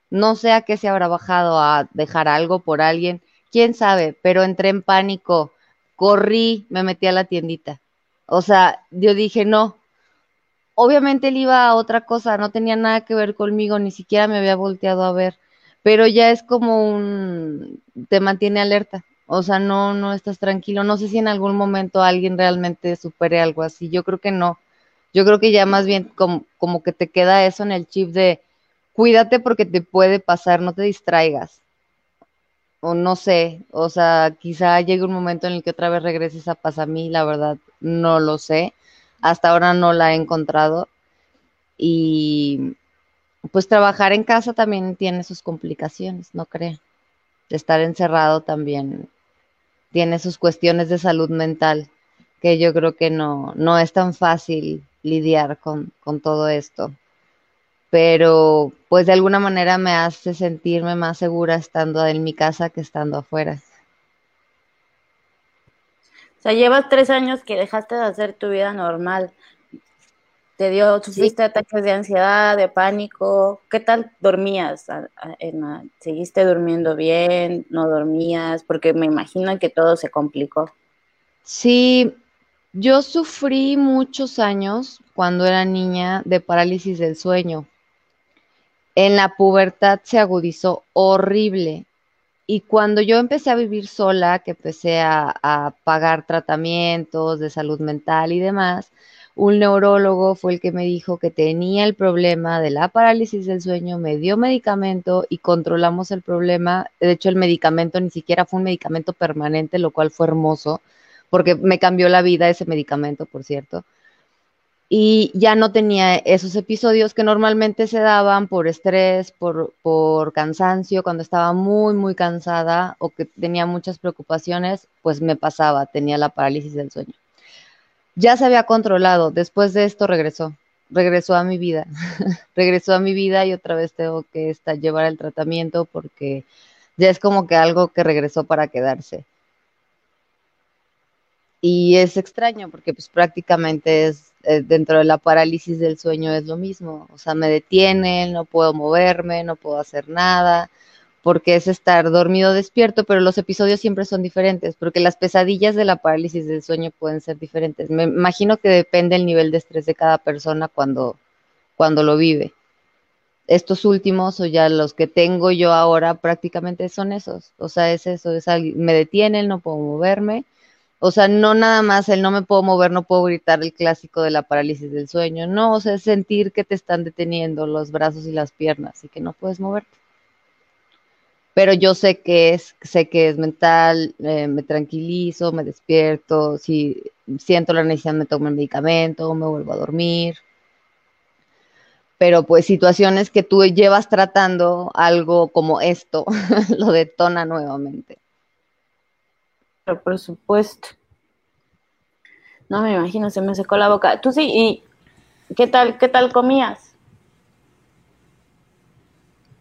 no sé a qué se habrá bajado, a dejar algo por alguien, quién sabe, pero entré en pánico, corrí, me metí a la tiendita. O sea, yo dije, no, obviamente él iba a otra cosa, no tenía nada que ver conmigo, ni siquiera me había volteado a ver, pero ya es como un, te mantiene alerta. O sea, no, no estás tranquilo. No sé si en algún momento alguien realmente supere algo así. Yo creo que no. Yo creo que ya más bien como, como que te queda eso en el chip de cuídate porque te puede pasar, no te distraigas. O no sé, o sea, quizá llegue un momento en el que otra vez regreses a paz a mí, la verdad, no lo sé. Hasta ahora no la he encontrado. Y pues trabajar en casa también tiene sus complicaciones, no creo. Estar encerrado también tiene sus cuestiones de salud mental, que yo creo que no, no es tan fácil lidiar con, con todo esto. Pero pues de alguna manera me hace sentirme más segura estando en mi casa que estando afuera. O sea, llevas tres años que dejaste de hacer tu vida normal te dio, sufriste ataques de ansiedad, de pánico, ¿qué tal dormías? ¿Seguiste durmiendo bien? ¿No dormías? Porque me imagino que todo se complicó. Sí, yo sufrí muchos años cuando era niña de parálisis del sueño. En la pubertad se agudizó horrible. Y cuando yo empecé a vivir sola, que empecé a, a pagar tratamientos de salud mental y demás, un neurólogo fue el que me dijo que tenía el problema de la parálisis del sueño, me dio medicamento y controlamos el problema. De hecho, el medicamento ni siquiera fue un medicamento permanente, lo cual fue hermoso, porque me cambió la vida ese medicamento, por cierto. Y ya no tenía esos episodios que normalmente se daban por estrés, por, por cansancio, cuando estaba muy, muy cansada o que tenía muchas preocupaciones, pues me pasaba, tenía la parálisis del sueño ya se había controlado, después de esto regresó, regresó a mi vida, regresó a mi vida y otra vez tengo que estar, llevar el tratamiento porque ya es como que algo que regresó para quedarse. Y es extraño porque pues prácticamente es eh, dentro de la parálisis del sueño es lo mismo, o sea, me detienen, no puedo moverme, no puedo hacer nada, porque es estar dormido despierto, pero los episodios siempre son diferentes, porque las pesadillas de la parálisis del sueño pueden ser diferentes. Me imagino que depende el nivel de estrés de cada persona cuando, cuando lo vive. estos últimos o ya los que tengo yo ahora prácticamente son esos. O sea, es eso, es me detienen, no puedo moverme. O sea, no nada más el no me puedo mover, no puedo gritar el clásico de la parálisis del sueño. No, o sea, es sentir que te están deteniendo los brazos y las piernas y que no puedes moverte. Pero yo sé que es, sé que es mental, eh, me tranquilizo, me despierto, si siento la necesidad me tomo el medicamento, me vuelvo a dormir pero pues situaciones que tú llevas tratando algo como esto lo detona nuevamente. Pero por supuesto. No me imagino, se me secó la boca. Tú sí, ¿y qué tal, qué tal comías?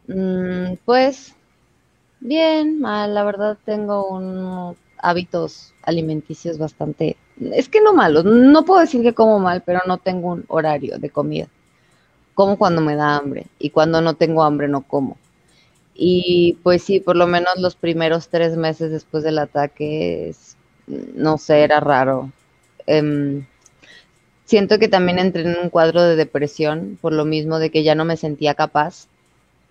Mm, pues bien, mal, la verdad tengo unos hábitos alimenticios bastante, es que no malos, no puedo decir que como mal, pero no tengo un horario de comida como cuando me da hambre y cuando no tengo hambre no como. Y pues sí, por lo menos los primeros tres meses después del ataque, no sé, era raro. Em, siento que también entré en un cuadro de depresión por lo mismo de que ya no me sentía capaz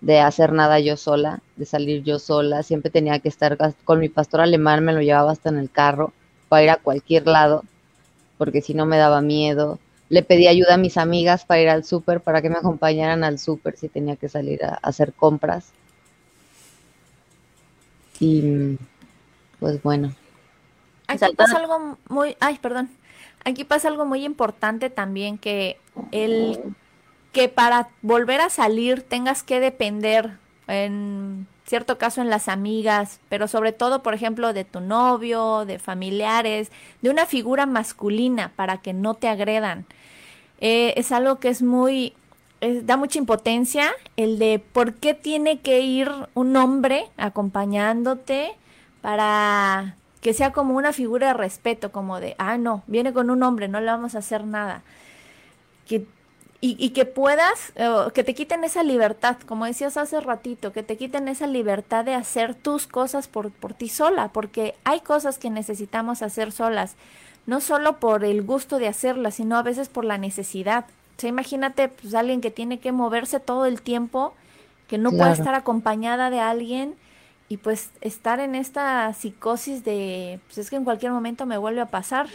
de hacer nada yo sola, de salir yo sola. Siempre tenía que estar con mi pastor alemán, me lo llevaba hasta en el carro para ir a cualquier lado, porque si no me daba miedo le pedí ayuda a mis amigas para ir al súper, para que me acompañaran al súper si tenía que salir a, hacer compras. Y pues bueno. Aquí pasa algo muy, ay, perdón. Aquí pasa algo muy importante también que el que para volver a salir tengas que depender en cierto caso en las amigas, pero sobre todo, por ejemplo, de tu novio, de familiares, de una figura masculina para que no te agredan. Eh, es algo que es muy, da mucha impotencia el de por qué tiene que ir un hombre acompañándote para que sea como una figura de respeto, como de, ah, no, viene con un hombre, no le vamos a hacer nada. Que y, que puedas, eh, que te quiten esa libertad, como decías hace ratito, que te quiten esa libertad de hacer tus cosas por, por ti sola, porque hay cosas que necesitamos hacer solas, no solo por el gusto de hacerlas, sino a veces por la necesidad. O sea, imagínate pues, alguien que tiene que moverse todo el tiempo, que no puede estar acompañada de alguien y pues estar en esta psicosis de, pues es que en cualquier momento me vuelve a pasar.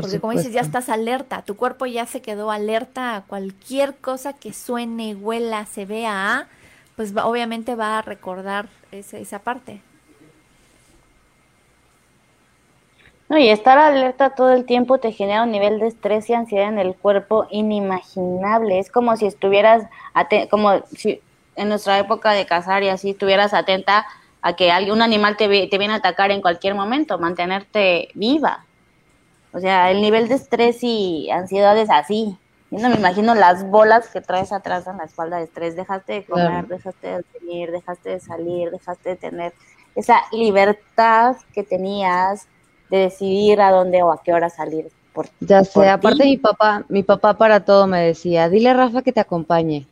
Porque como dices, ya estás alerta, tu cuerpo ya se quedó alerta a cualquier cosa que suene, huela, se vea, pues obviamente va a recordar esa, esa parte. No, y estar alerta todo el tiempo te genera un nivel de estrés y ansiedad en el cuerpo inimaginable. Es como si estuvieras, como si en nuestra época de cazar y así, estuvieras atenta a que algún animal te, te viene a atacar en cualquier momento, mantenerte viva. O sea, el nivel de estrés y ansiedad es así. Yo no me imagino las bolas que traes atrás en la espalda de estrés. Dejaste de comer, dejaste de venir, dejaste de salir, dejaste de tener esa libertad que tenías de decidir a dónde o a qué hora salir. Por, ya sé, aparte mi papá, mi papá para todo me decía, dile a Rafa que te acompañe.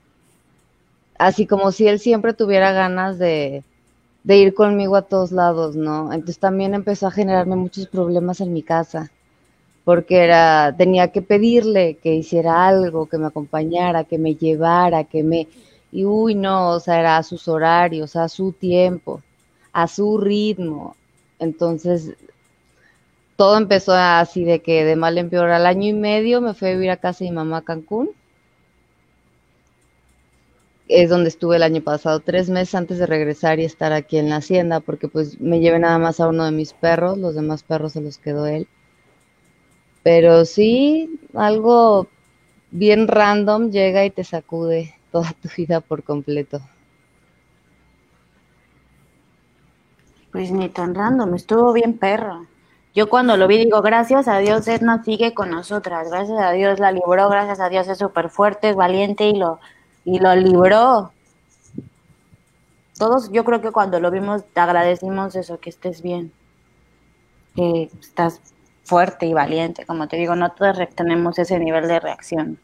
Así como si él siempre tuviera ganas de, de ir conmigo a todos lados, ¿no? Entonces también empezó a generarme muchos problemas en mi casa porque era, tenía que pedirle que hiciera algo, que me acompañara, que me llevara, que me, y uy, no, o sea, era a sus horarios, a su tiempo, a su ritmo. Entonces, todo empezó así de que de mal en peor. Al año y medio me fui a vivir a casa de mi mamá a Cancún. Es donde estuve el año pasado, tres meses antes de regresar y estar aquí en la hacienda, porque pues me llevé nada más a uno de mis perros, los demás perros se los quedó él. Pero sí, algo bien random llega y te sacude toda tu vida por completo. Pues ni tan random, estuvo bien perro. Yo cuando lo vi digo, gracias a Dios Edna sigue con nosotras, gracias a Dios la libró, gracias a Dios es súper fuerte, es valiente y lo, y lo libró. Todos, yo creo que cuando lo vimos te agradecimos eso, que estés bien, que estás fuerte y valiente. Como te digo, no todos tenemos ese nivel de reacción.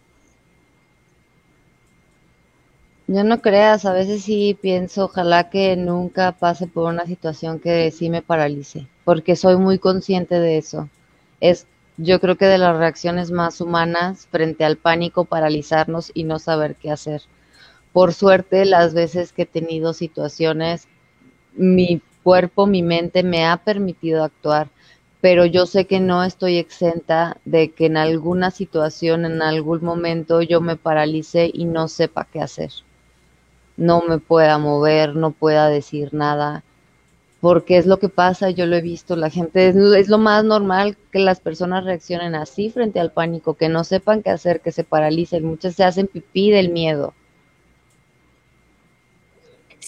Yo no creas, a veces sí pienso, ojalá que nunca pase por una situación que sí me paralice, porque soy muy consciente de eso. Es, yo creo que de las reacciones más humanas frente al pánico, paralizarnos y no saber qué hacer. Por suerte, las veces que he tenido situaciones, mi cuerpo, mi mente me ha permitido actuar, pero yo sé que no estoy exenta de que en alguna situación, en algún momento, yo me paralice y no sepa qué hacer. No me pueda mover, no pueda decir nada porque es lo que pasa, yo lo he visto, la gente es, lo más normal que las personas reaccionen así frente al pánico, que no sepan qué hacer, que se paralicen, muchas se hacen pipí del miedo.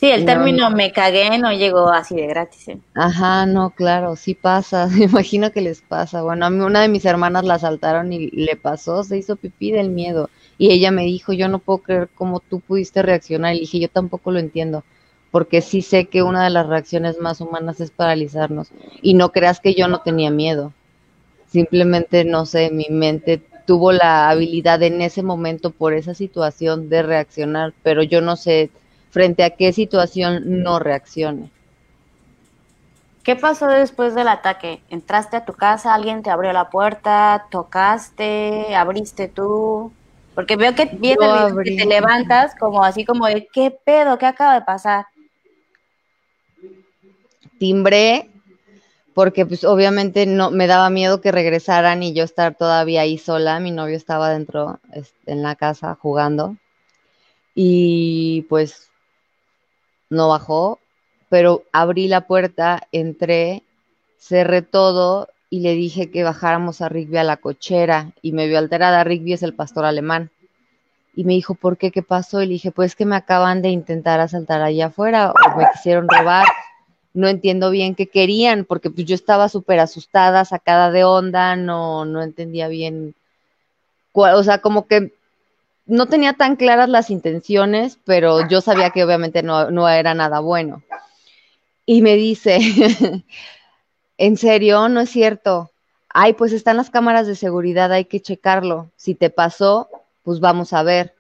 Sí, el término me cagué no llegó así de gratis. ¿eh? Ajá, no, claro, sí pasa, me imagino que les pasa. Bueno, a mí una de mis hermanas la asaltaron y le pasó, se hizo pipí del miedo. Y ella me dijo, yo no puedo creer cómo tú pudiste reaccionar. Y dije, yo tampoco lo entiendo porque sí sé que una de las reacciones más humanas es paralizarnos. Y no creas que yo no tenía miedo. Simplemente, no sé, mi mente tuvo la habilidad en ese momento por esa situación de reaccionar, pero yo no sé frente a qué situación no reaccione. ¿Qué pasó después del ataque? ¿Entraste a tu casa, alguien te abrió la puerta, tocaste, abriste tú? Porque veo que viene que te levantas como así como de, ¿qué pedo? ¿Qué acaba de pasar? timbré porque pues obviamente no me daba miedo que regresaran y yo estar todavía ahí sola, mi novio estaba dentro este, en la casa jugando y pues no bajó, pero abrí la puerta, entré, cerré todo y le dije que bajáramos a Rigby a la cochera y me vio alterada, Rigby es el pastor alemán. Y me dijo, ¿por qué? ¿Qué pasó? Y le dije, pues que me acaban de intentar asaltar allá afuera o me quisieron robar no entiendo bien qué querían, porque pues yo estaba súper asustada, sacada de onda, no, no entendía bien, o sea, como que no tenía tan claras las intenciones, pero yo sabía que obviamente no, no era nada bueno. Y me dice, ¿en serio? No es cierto. Ay, pues están las cámaras de seguridad, hay que checarlo. Si te pasó, pues vamos a ver.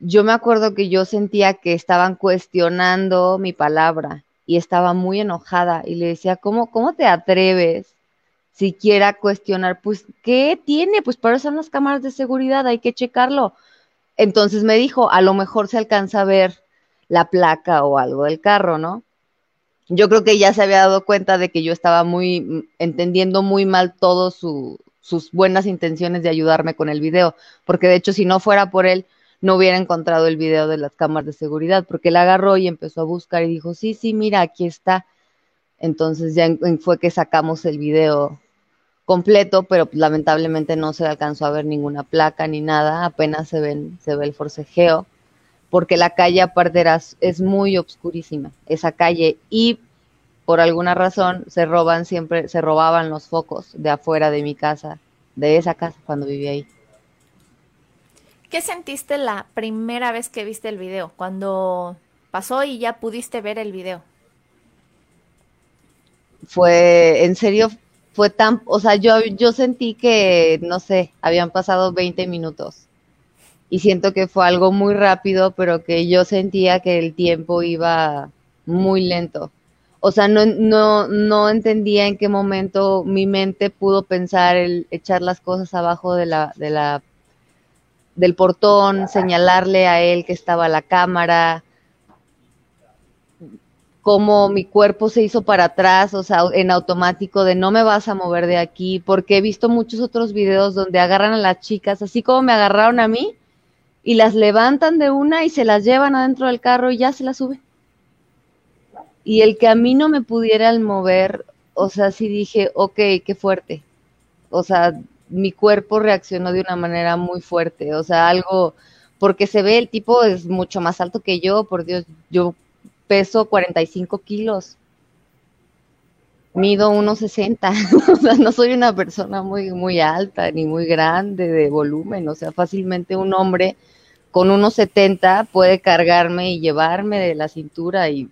Yo me acuerdo que yo sentía que estaban cuestionando mi palabra y estaba muy enojada y le decía, ¿cómo, cómo te atreves siquiera cuestionar? Pues, ¿qué tiene? Pues para eso son las cámaras de seguridad, hay que checarlo. Entonces me dijo, a lo mejor se alcanza a ver la placa o algo del carro, ¿no? Yo creo que ya se había dado cuenta de que yo estaba muy entendiendo muy mal todas sus buenas intenciones de ayudarme con el video, porque de hecho si no fuera por él, no hubiera encontrado el video de las cámaras de seguridad, porque él agarró y empezó a buscar y dijo, sí, sí, mira, aquí está. Entonces ya fue que sacamos el video completo, pero lamentablemente no se alcanzó a ver ninguna placa ni nada, apenas se ven, se ve el forcejeo, porque la calle aparte era, es muy obscurísima, esa calle, y por alguna razón se roban siempre, se robaban los focos de afuera de mi casa, de esa casa cuando vivía ahí. ¿Qué sentiste la primera vez que viste el video? Cuando pasó y ya pudiste ver el video. Fue, en serio, fue tan, o sea, yo, yo sentí que, no sé, habían pasado 20 minutos. Y siento que fue algo muy rápido, pero que yo sentía que el tiempo iba muy lento. O sea, no, no, no entendía en qué momento mi mente pudo pensar el echar las cosas abajo de la, de la del portón, señalarle a él que estaba la cámara, cómo mi cuerpo se hizo para atrás, o sea, en automático de no me vas a mover de aquí, porque he visto muchos otros videos donde agarran a las chicas, así como me agarraron a mí, y las levantan de una y se las llevan adentro del carro y ya se las suben. Y el que a mí no me pudiera mover, o sea, sí dije, ok, qué fuerte. O sea, mi cuerpo reaccionó de una manera muy fuerte, o sea, algo, porque se ve el tipo es mucho más alto que yo, por Dios, yo peso 45 kilos, mido 1,60, o sea, no soy una persona muy, muy alta ni muy grande de volumen, o sea, fácilmente un hombre con 1,70 puede cargarme y llevarme de la cintura y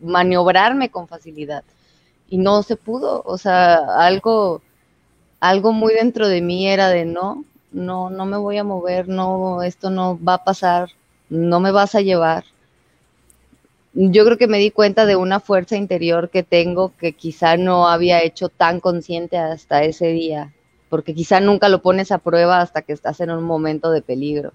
maniobrarme con facilidad. Y no se pudo, o sea, algo algo muy dentro de mí era de no, no, no me voy a mover, no, esto no va a pasar, no me vas a llevar. Yo creo que me di cuenta de una fuerza interior que tengo que quizá no había hecho tan consciente hasta ese día, porque quizá nunca lo pones a prueba hasta que estás en un momento de peligro.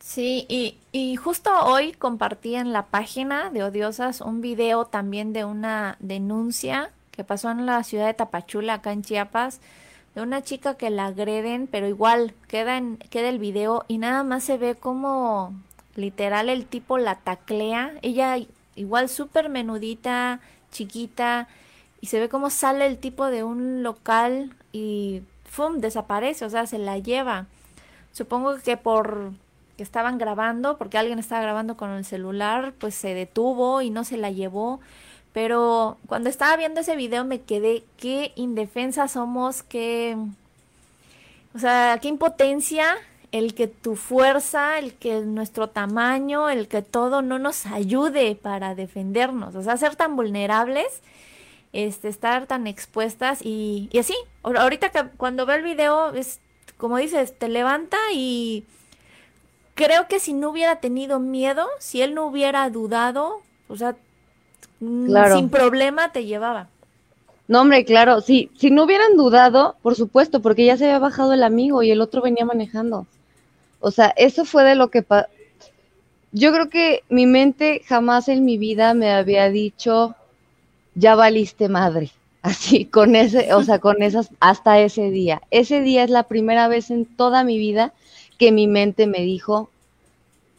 Sí, y, y justo hoy compartí en la página de Odiosas un video también de una denuncia que pasó en la ciudad de Tapachula, acá en Chiapas, de una chica que la agreden, pero igual queda, en, queda el video y nada más se ve como literal el tipo la taclea, ella igual súper menudita, chiquita, y se ve como sale el tipo de un local y ¡fum! desaparece, o sea, se la lleva. Supongo que por que estaban grabando, porque alguien estaba grabando con el celular, pues se detuvo y no se la llevó. Pero cuando estaba viendo ese video me quedé, qué indefensa somos, qué... O sea, qué impotencia el que tu fuerza, el que nuestro tamaño, el que todo no nos ayude para defendernos. O sea, ser tan vulnerables, este, estar tan expuestas y, y así. Ahorita que cuando veo el video, es como dices, te levanta y creo que si no hubiera tenido miedo, si él no hubiera dudado, o sea, mm, sin problema te llevaba. No, hombre, claro, sí, si no hubieran dudado, por supuesto, porque ya se había bajado el amigo y el otro venía manejando. O sea, eso fue de lo que yo creo que mi mente jamás en mi vida me había dicho, ya valiste madre. Así, con ese, o sea, con esas, hasta ese día. Ese día es la primera vez en toda mi vida que mi mente me dijo,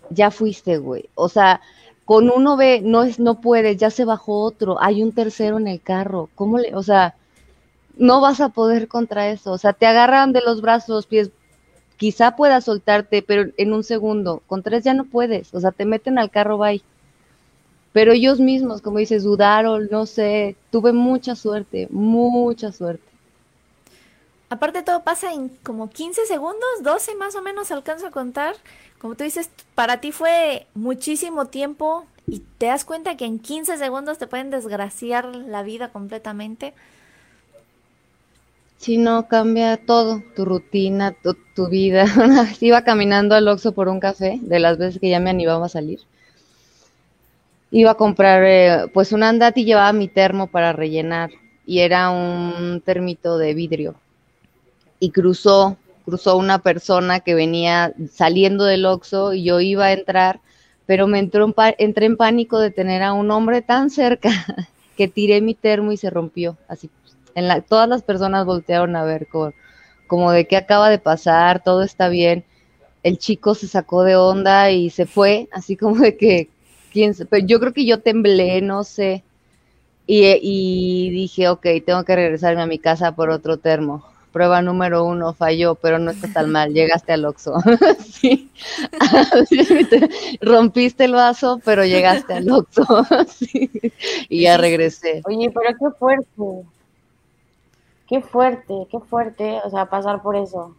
ya fuiste, güey. O sea, con uno ve, no es, no puedes, ya se bajó otro, hay un tercero en el carro. ¿Cómo le, o sea, no vas a poder contra eso? O sea, te agarran de los brazos, los pies, quizá puedas soltarte, pero en un segundo, con tres ya no puedes, o sea, te meten al carro, bye. Pero ellos mismos, como dices, dudaron, no sé, tuve mucha suerte, mucha suerte. Aparte todo pasa en como 15 segundos, 12 más o menos alcanzo a contar. Como tú dices, para ti fue muchísimo tiempo y te das cuenta que en 15 segundos te pueden desgraciar la vida completamente. Sí, no, cambia todo, tu rutina, tu, vida. Iba caminando al Oxxo por un café, de las veces que ya me animaba a salir. Iba a comprar, eh, pues, un andati llevaba mi termo para rellenar. Y era un termito de vidrio y cruzó, cruzó una persona que venía saliendo del Oxxo y yo iba a entrar, pero me entró entré en pánico de tener a un hombre tan cerca que tiré mi termo y se rompió. Así, en la, todas las personas voltearon a ver como, como de qué acaba de pasar, todo está bien. El chico se sacó de onda y se fue, así como de que, quién, pero yo creo que yo temblé, no sé. Y, y dije, ok, tengo que regresarme a mi casa por otro termo prueba número uno falló, pero no está tan mal, llegaste al Oxxo. sí. Rompiste el vaso, pero llegaste al Oxxo. sí. Y ya regresé. Oye, pero qué fuerte. Qué fuerte, qué fuerte, o sea, pasar por eso.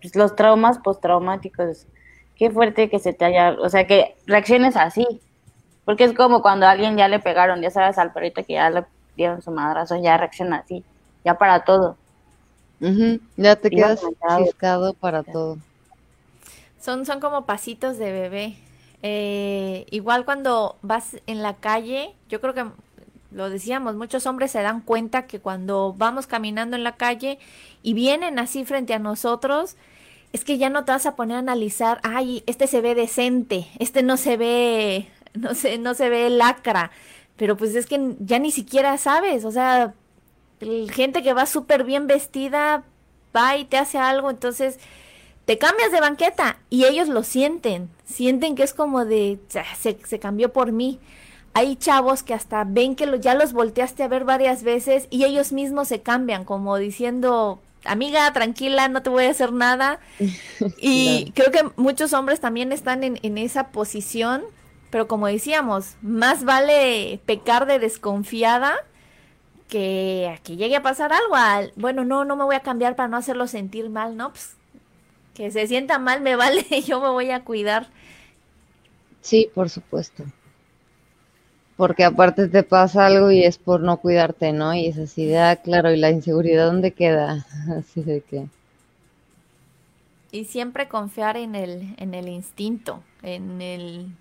Pues los traumas postraumáticos. Qué fuerte que se te haya, o sea, que reacciones así. Porque es como cuando a alguien ya le pegaron, ya sabes, al perrito que ya le dieron su madrazo, ya reacciona así, ya para todo. Ya te quedas ciscado para todo. Son, son como pasitos de bebé. Eh, igual cuando vas en la calle, yo creo que lo decíamos, muchos hombres se dan cuenta que cuando vamos caminando en la calle y vienen así frente a nosotros, es que ya no te vas a poner a analizar, ay, este se ve decente, este no se ve, no se, no se ve lacra, pero pues es que ya ni siquiera sabes, o sea, gente que va súper bien vestida va y te hace algo, entonces te cambias de banqueta y ellos lo sienten, sienten que es como de, se, se cambió por mí. Hay chavos que hasta ven que lo, ya los volteaste a ver varias veces y ellos mismos se cambian, como diciendo, amiga, tranquila, no te voy a hacer nada. Y creo que muchos hombres también están en, en esa posición, pero como decíamos, más vale pecar de desconfiada que aquí llegue a pasar algo, bueno, no, no me voy a cambiar para no hacerlo sentir mal, ¿no? Pues, que se sienta mal me vale, yo me voy a cuidar. Sí, por supuesto. Porque aparte te pasa algo y es por no cuidarte, ¿no? Y esa idea, ah, claro, y la inseguridad, ¿dónde queda? Así de que... Y siempre confiar en el, en el instinto, en el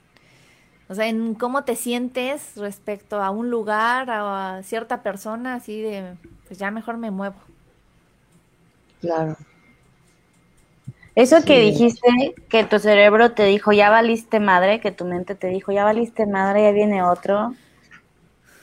o sea, en cómo te sientes respecto a un lugar, a cierta persona, así de, pues ya mejor me muevo. Claro. Eso que dijiste, que tu cerebro te dijo, ya valiste madre, que tu mente te dijo, ya valiste madre, ya viene otro.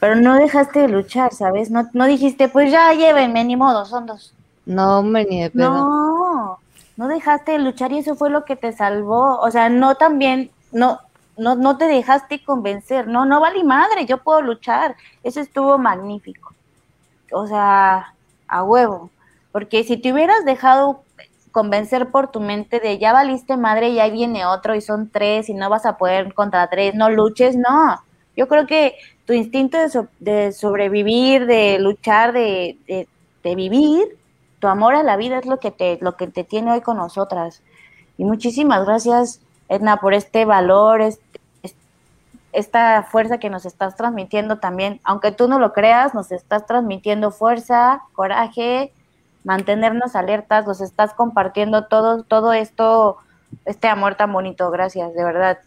Pero no dejaste de luchar, ¿sabes? No, no dijiste, pues ya llévenme, ni modo, son dos. No, hombre, ni de pedo. No, no dejaste de luchar y eso fue lo que te salvó. O sea, no también, no, no, no te dejaste convencer. No, no valí madre, yo puedo luchar. Eso estuvo magnífico. O sea, a huevo. Porque si te hubieras dejado convencer por tu mente de ya valiste madre y ahí viene otro y son tres y no vas a poder contra tres, no luches, no. Yo creo que tu instinto de, so- de sobrevivir, de luchar, de, vivir, tu amor a la vida es lo que te, lo que te tiene hoy con nosotras. Y muchísimas gracias, Edna, por este valor, es- esta fuerza que nos estás transmitiendo también. Aunque tú no lo creas, nos estás transmitiendo fuerza, coraje, mantenernos alertas, nos estás compartiendo todo, todo esto, este amor tan bonito. Gracias, de verdad.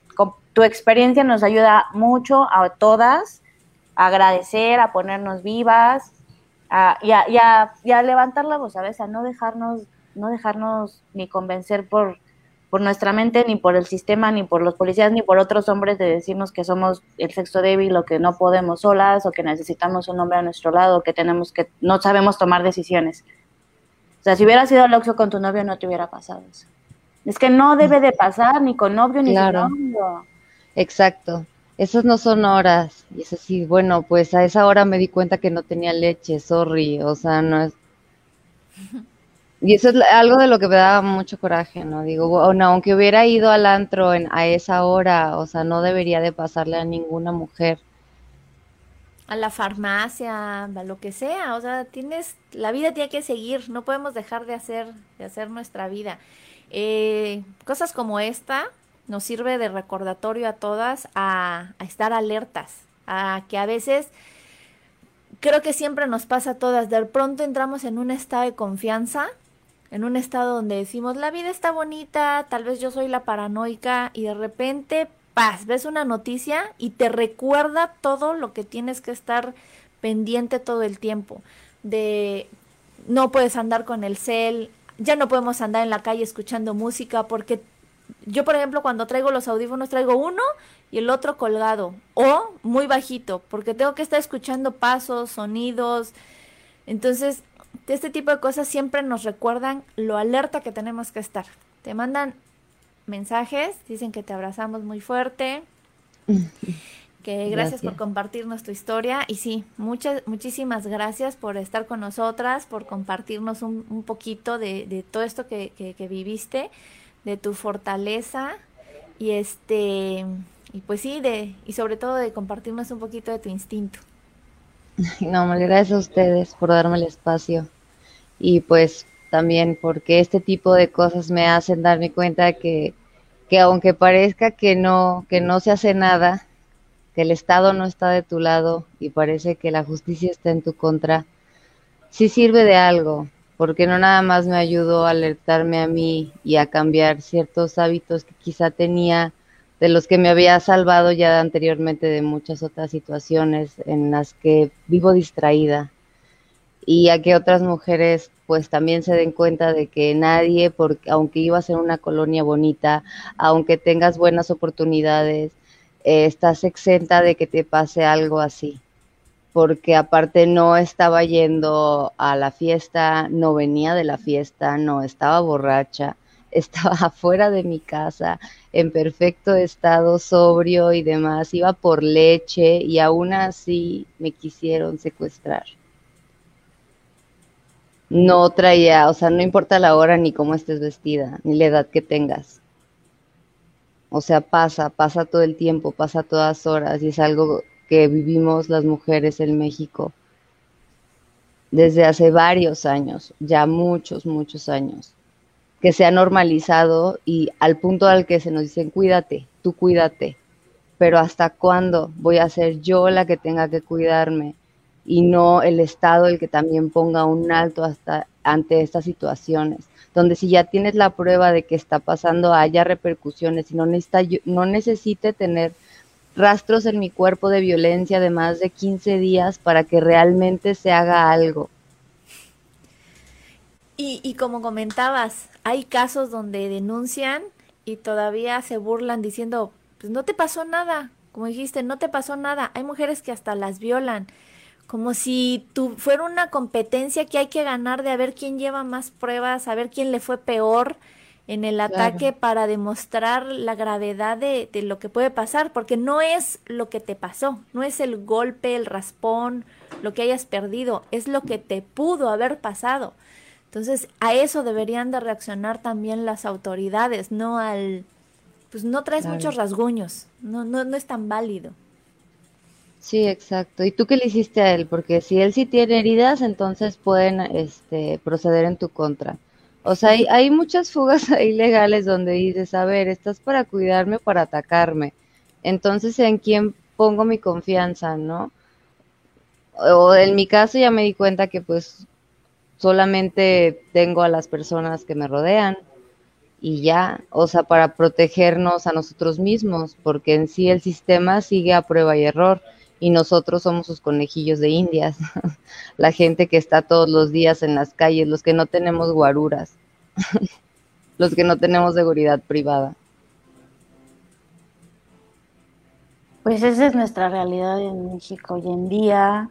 Tu experiencia nos ayuda mucho a todas a agradecer, a ponernos vivas, a, y, a, y a- y levantar la voz, ¿sabes? A no dejarnos, no dejarnos ni convencer por, por nuestra mente, ni por el sistema, ni por los policías, ni por otros hombres de decirnos que somos el sexo débil o que no podemos solas o que necesitamos un hombre a nuestro lado, que tenemos que, no sabemos tomar decisiones. O sea, si hubiera sido al Oxxo con tu novio no te hubiera pasado eso. Es que no debe de pasar ni con novio ni Claro. sin novio. Exacto. Esas no son horas. Y es así, bueno, pues a esa hora me di cuenta que no tenía leche, sorry. O sea, no es. Y eso es algo de lo que me daba mucho coraje, ¿no? Digo, bueno, aunque hubiera ido al antro en, a esa hora, o sea, no debería de pasarle a ninguna mujer. A la farmacia, a lo que sea, o sea, tienes, la vida tiene que seguir, no podemos dejar de hacer, de hacer nuestra vida. Eh, cosas como esta nos sirve de recordatorio a todas a, a estar alertas, a que a veces creo que siempre nos pasa a todas, de pronto entramos en un estado de confianza, en un estado donde decimos, la vida está bonita, tal vez yo soy la paranoica y de repente, paz, ves una noticia y te recuerda todo lo que tienes que estar pendiente todo el tiempo, de no puedes andar con el cel, ya no podemos andar en la calle escuchando música porque yo, por ejemplo, cuando traigo los audífonos, traigo uno y el otro colgado o muy bajito, porque tengo que estar escuchando pasos, sonidos. Entonces, este tipo de cosas siempre nos recuerdan lo alerta que tenemos que estar. Te mandan mensajes, dicen que te abrazamos muy fuerte, que gracias, por compartirnos tu historia y sí, muchas, muchísimas gracias por estar con nosotras, por compartirnos un, un poquito de, de todo esto que, que, que viviste, de tu fortaleza y este y pues sí, de y sobre todo de compartirnos un poquito de tu instinto. No, gracias a ustedes por darme el espacio. Y pues también porque este tipo de cosas me hacen darme cuenta que, que aunque parezca que no, que no se hace nada, que el Estado no está de tu lado y parece que la justicia está en tu contra, sí sirve de algo, porque no nada más me ayudó a alertarme a mí y a cambiar ciertos hábitos que quizá tenía de los que me había salvado ya anteriormente de muchas otras situaciones en las que vivo distraída y a que otras mujeres pues también se den cuenta de que nadie, porque aunque ibas en una colonia bonita, aunque tengas buenas oportunidades, eh, estás exenta de que te pase algo así, porque aparte no estaba yendo a la fiesta, no venía de la fiesta, no estaba borracha, estaba afuera de mi casa, en perfecto estado, sobrio y demás, iba por leche y aún así me quisieron secuestrar. No traía, o sea, no importa la hora ni cómo estés vestida, ni la edad que tengas. O sea, pasa, pasa todo el tiempo, pasa todas horas y es algo que vivimos las mujeres en México desde hace varios años, ya muchos, muchos años, que se ha normalizado y al punto al que se nos dicen, cuídate, tú cuídate, pero ¿hasta cuándo voy a ser yo la que tenga que cuidarme y no el Estado el que también ponga un alto hasta ante estas situaciones? donde si ya tienes la prueba de que está pasando haya repercusiones y no, necesita, no necesite tener rastros en mi cuerpo de violencia de más de 15 días para que realmente se haga algo. Y, y como comentabas, hay casos donde denuncian y todavía se burlan diciendo, pues no te pasó nada, como dijiste, no te pasó nada. Hay mujeres que hasta las violan, como si tu, fuera una competencia que hay que ganar de a ver quién lleva más pruebas, a ver quién le fue peor en el ataque para demostrar la gravedad de, de, lo que puede pasar, porque no es lo que te pasó, no es el golpe, el raspón, lo que hayas perdido, es lo que te pudo haber pasado. Entonces, a eso deberían de reaccionar también las autoridades, no al, pues no traes claro. muchos rasguños, no, no, no es tan válido. Sí, exacto. ¿Y tú qué le hiciste a él? Porque si él sí tiene heridas, entonces pueden este, proceder en tu contra. O sea, hay, hay muchas fugas ahí legales donde dices, a ver, estás para cuidarme o para atacarme. Entonces, ¿en quién pongo mi confianza, no? O en mi caso ya me di cuenta que pues solamente tengo a las personas que me rodean y ya, o sea, para protegernos a nosotros mismos, porque en sí el sistema sigue a prueba y error y nosotros somos sus conejillos de indias, la gente que está todos los días en las calles, los que no tenemos guaruras, los que no tenemos seguridad privada. Pues esa es nuestra realidad en México hoy en día,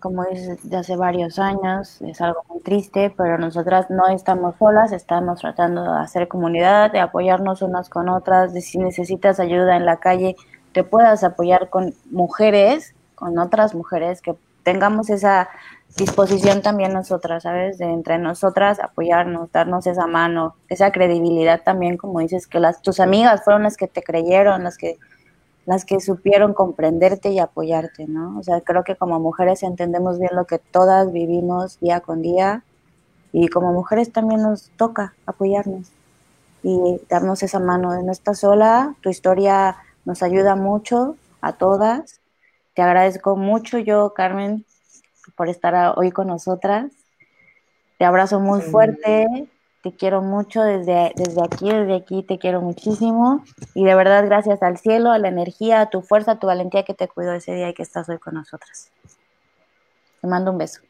como es de hace varios años, es algo muy triste, pero nosotras no estamos solas, estamos tratando de hacer comunidad, de apoyarnos unas con otras, de si necesitas ayuda en la calle, te puedas apoyar con mujeres, con otras mujeres, que tengamos esa disposición también nosotras, ¿sabes? De entre nosotras apoyarnos, darnos esa mano, esa credibilidad también, como dices, que las tus amigas fueron las que te creyeron, las que las que supieron comprenderte y apoyarte, ¿no? O sea, creo que como mujeres entendemos bien lo que todas vivimos día con día y como mujeres también nos toca apoyarnos y darnos esa mano. No estás sola, tu historia nos ayuda mucho a todas. Te agradezco mucho yo, Carmen, por estar hoy con nosotras. Te abrazo muy fuerte, te quiero mucho desde, desde aquí, desde aquí te quiero muchísimo y de verdad gracias al cielo, a la energía, a tu fuerza, a tu valentía que te cuidó ese día y que estás hoy con nosotras. Te mando un beso.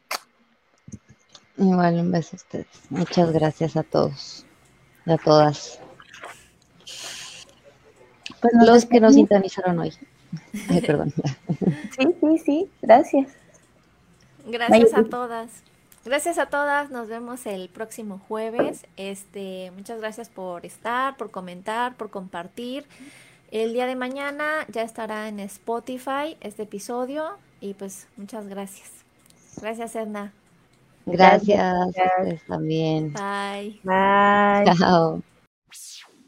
Igual un beso a ustedes. Muchas gracias a todos y a todas. Pues Los que nos sintonizaron hoy. Ay, perdón. Sí, sí, sí, gracias. Gracias a todas. Gracias a todas, nos vemos el próximo jueves. Este, muchas gracias por estar, por comentar, por compartir. El día de mañana ya estará en Spotify este episodio y pues muchas gracias. Gracias, Edna. Gracias, gracias. también. Bye. Bye. Chao.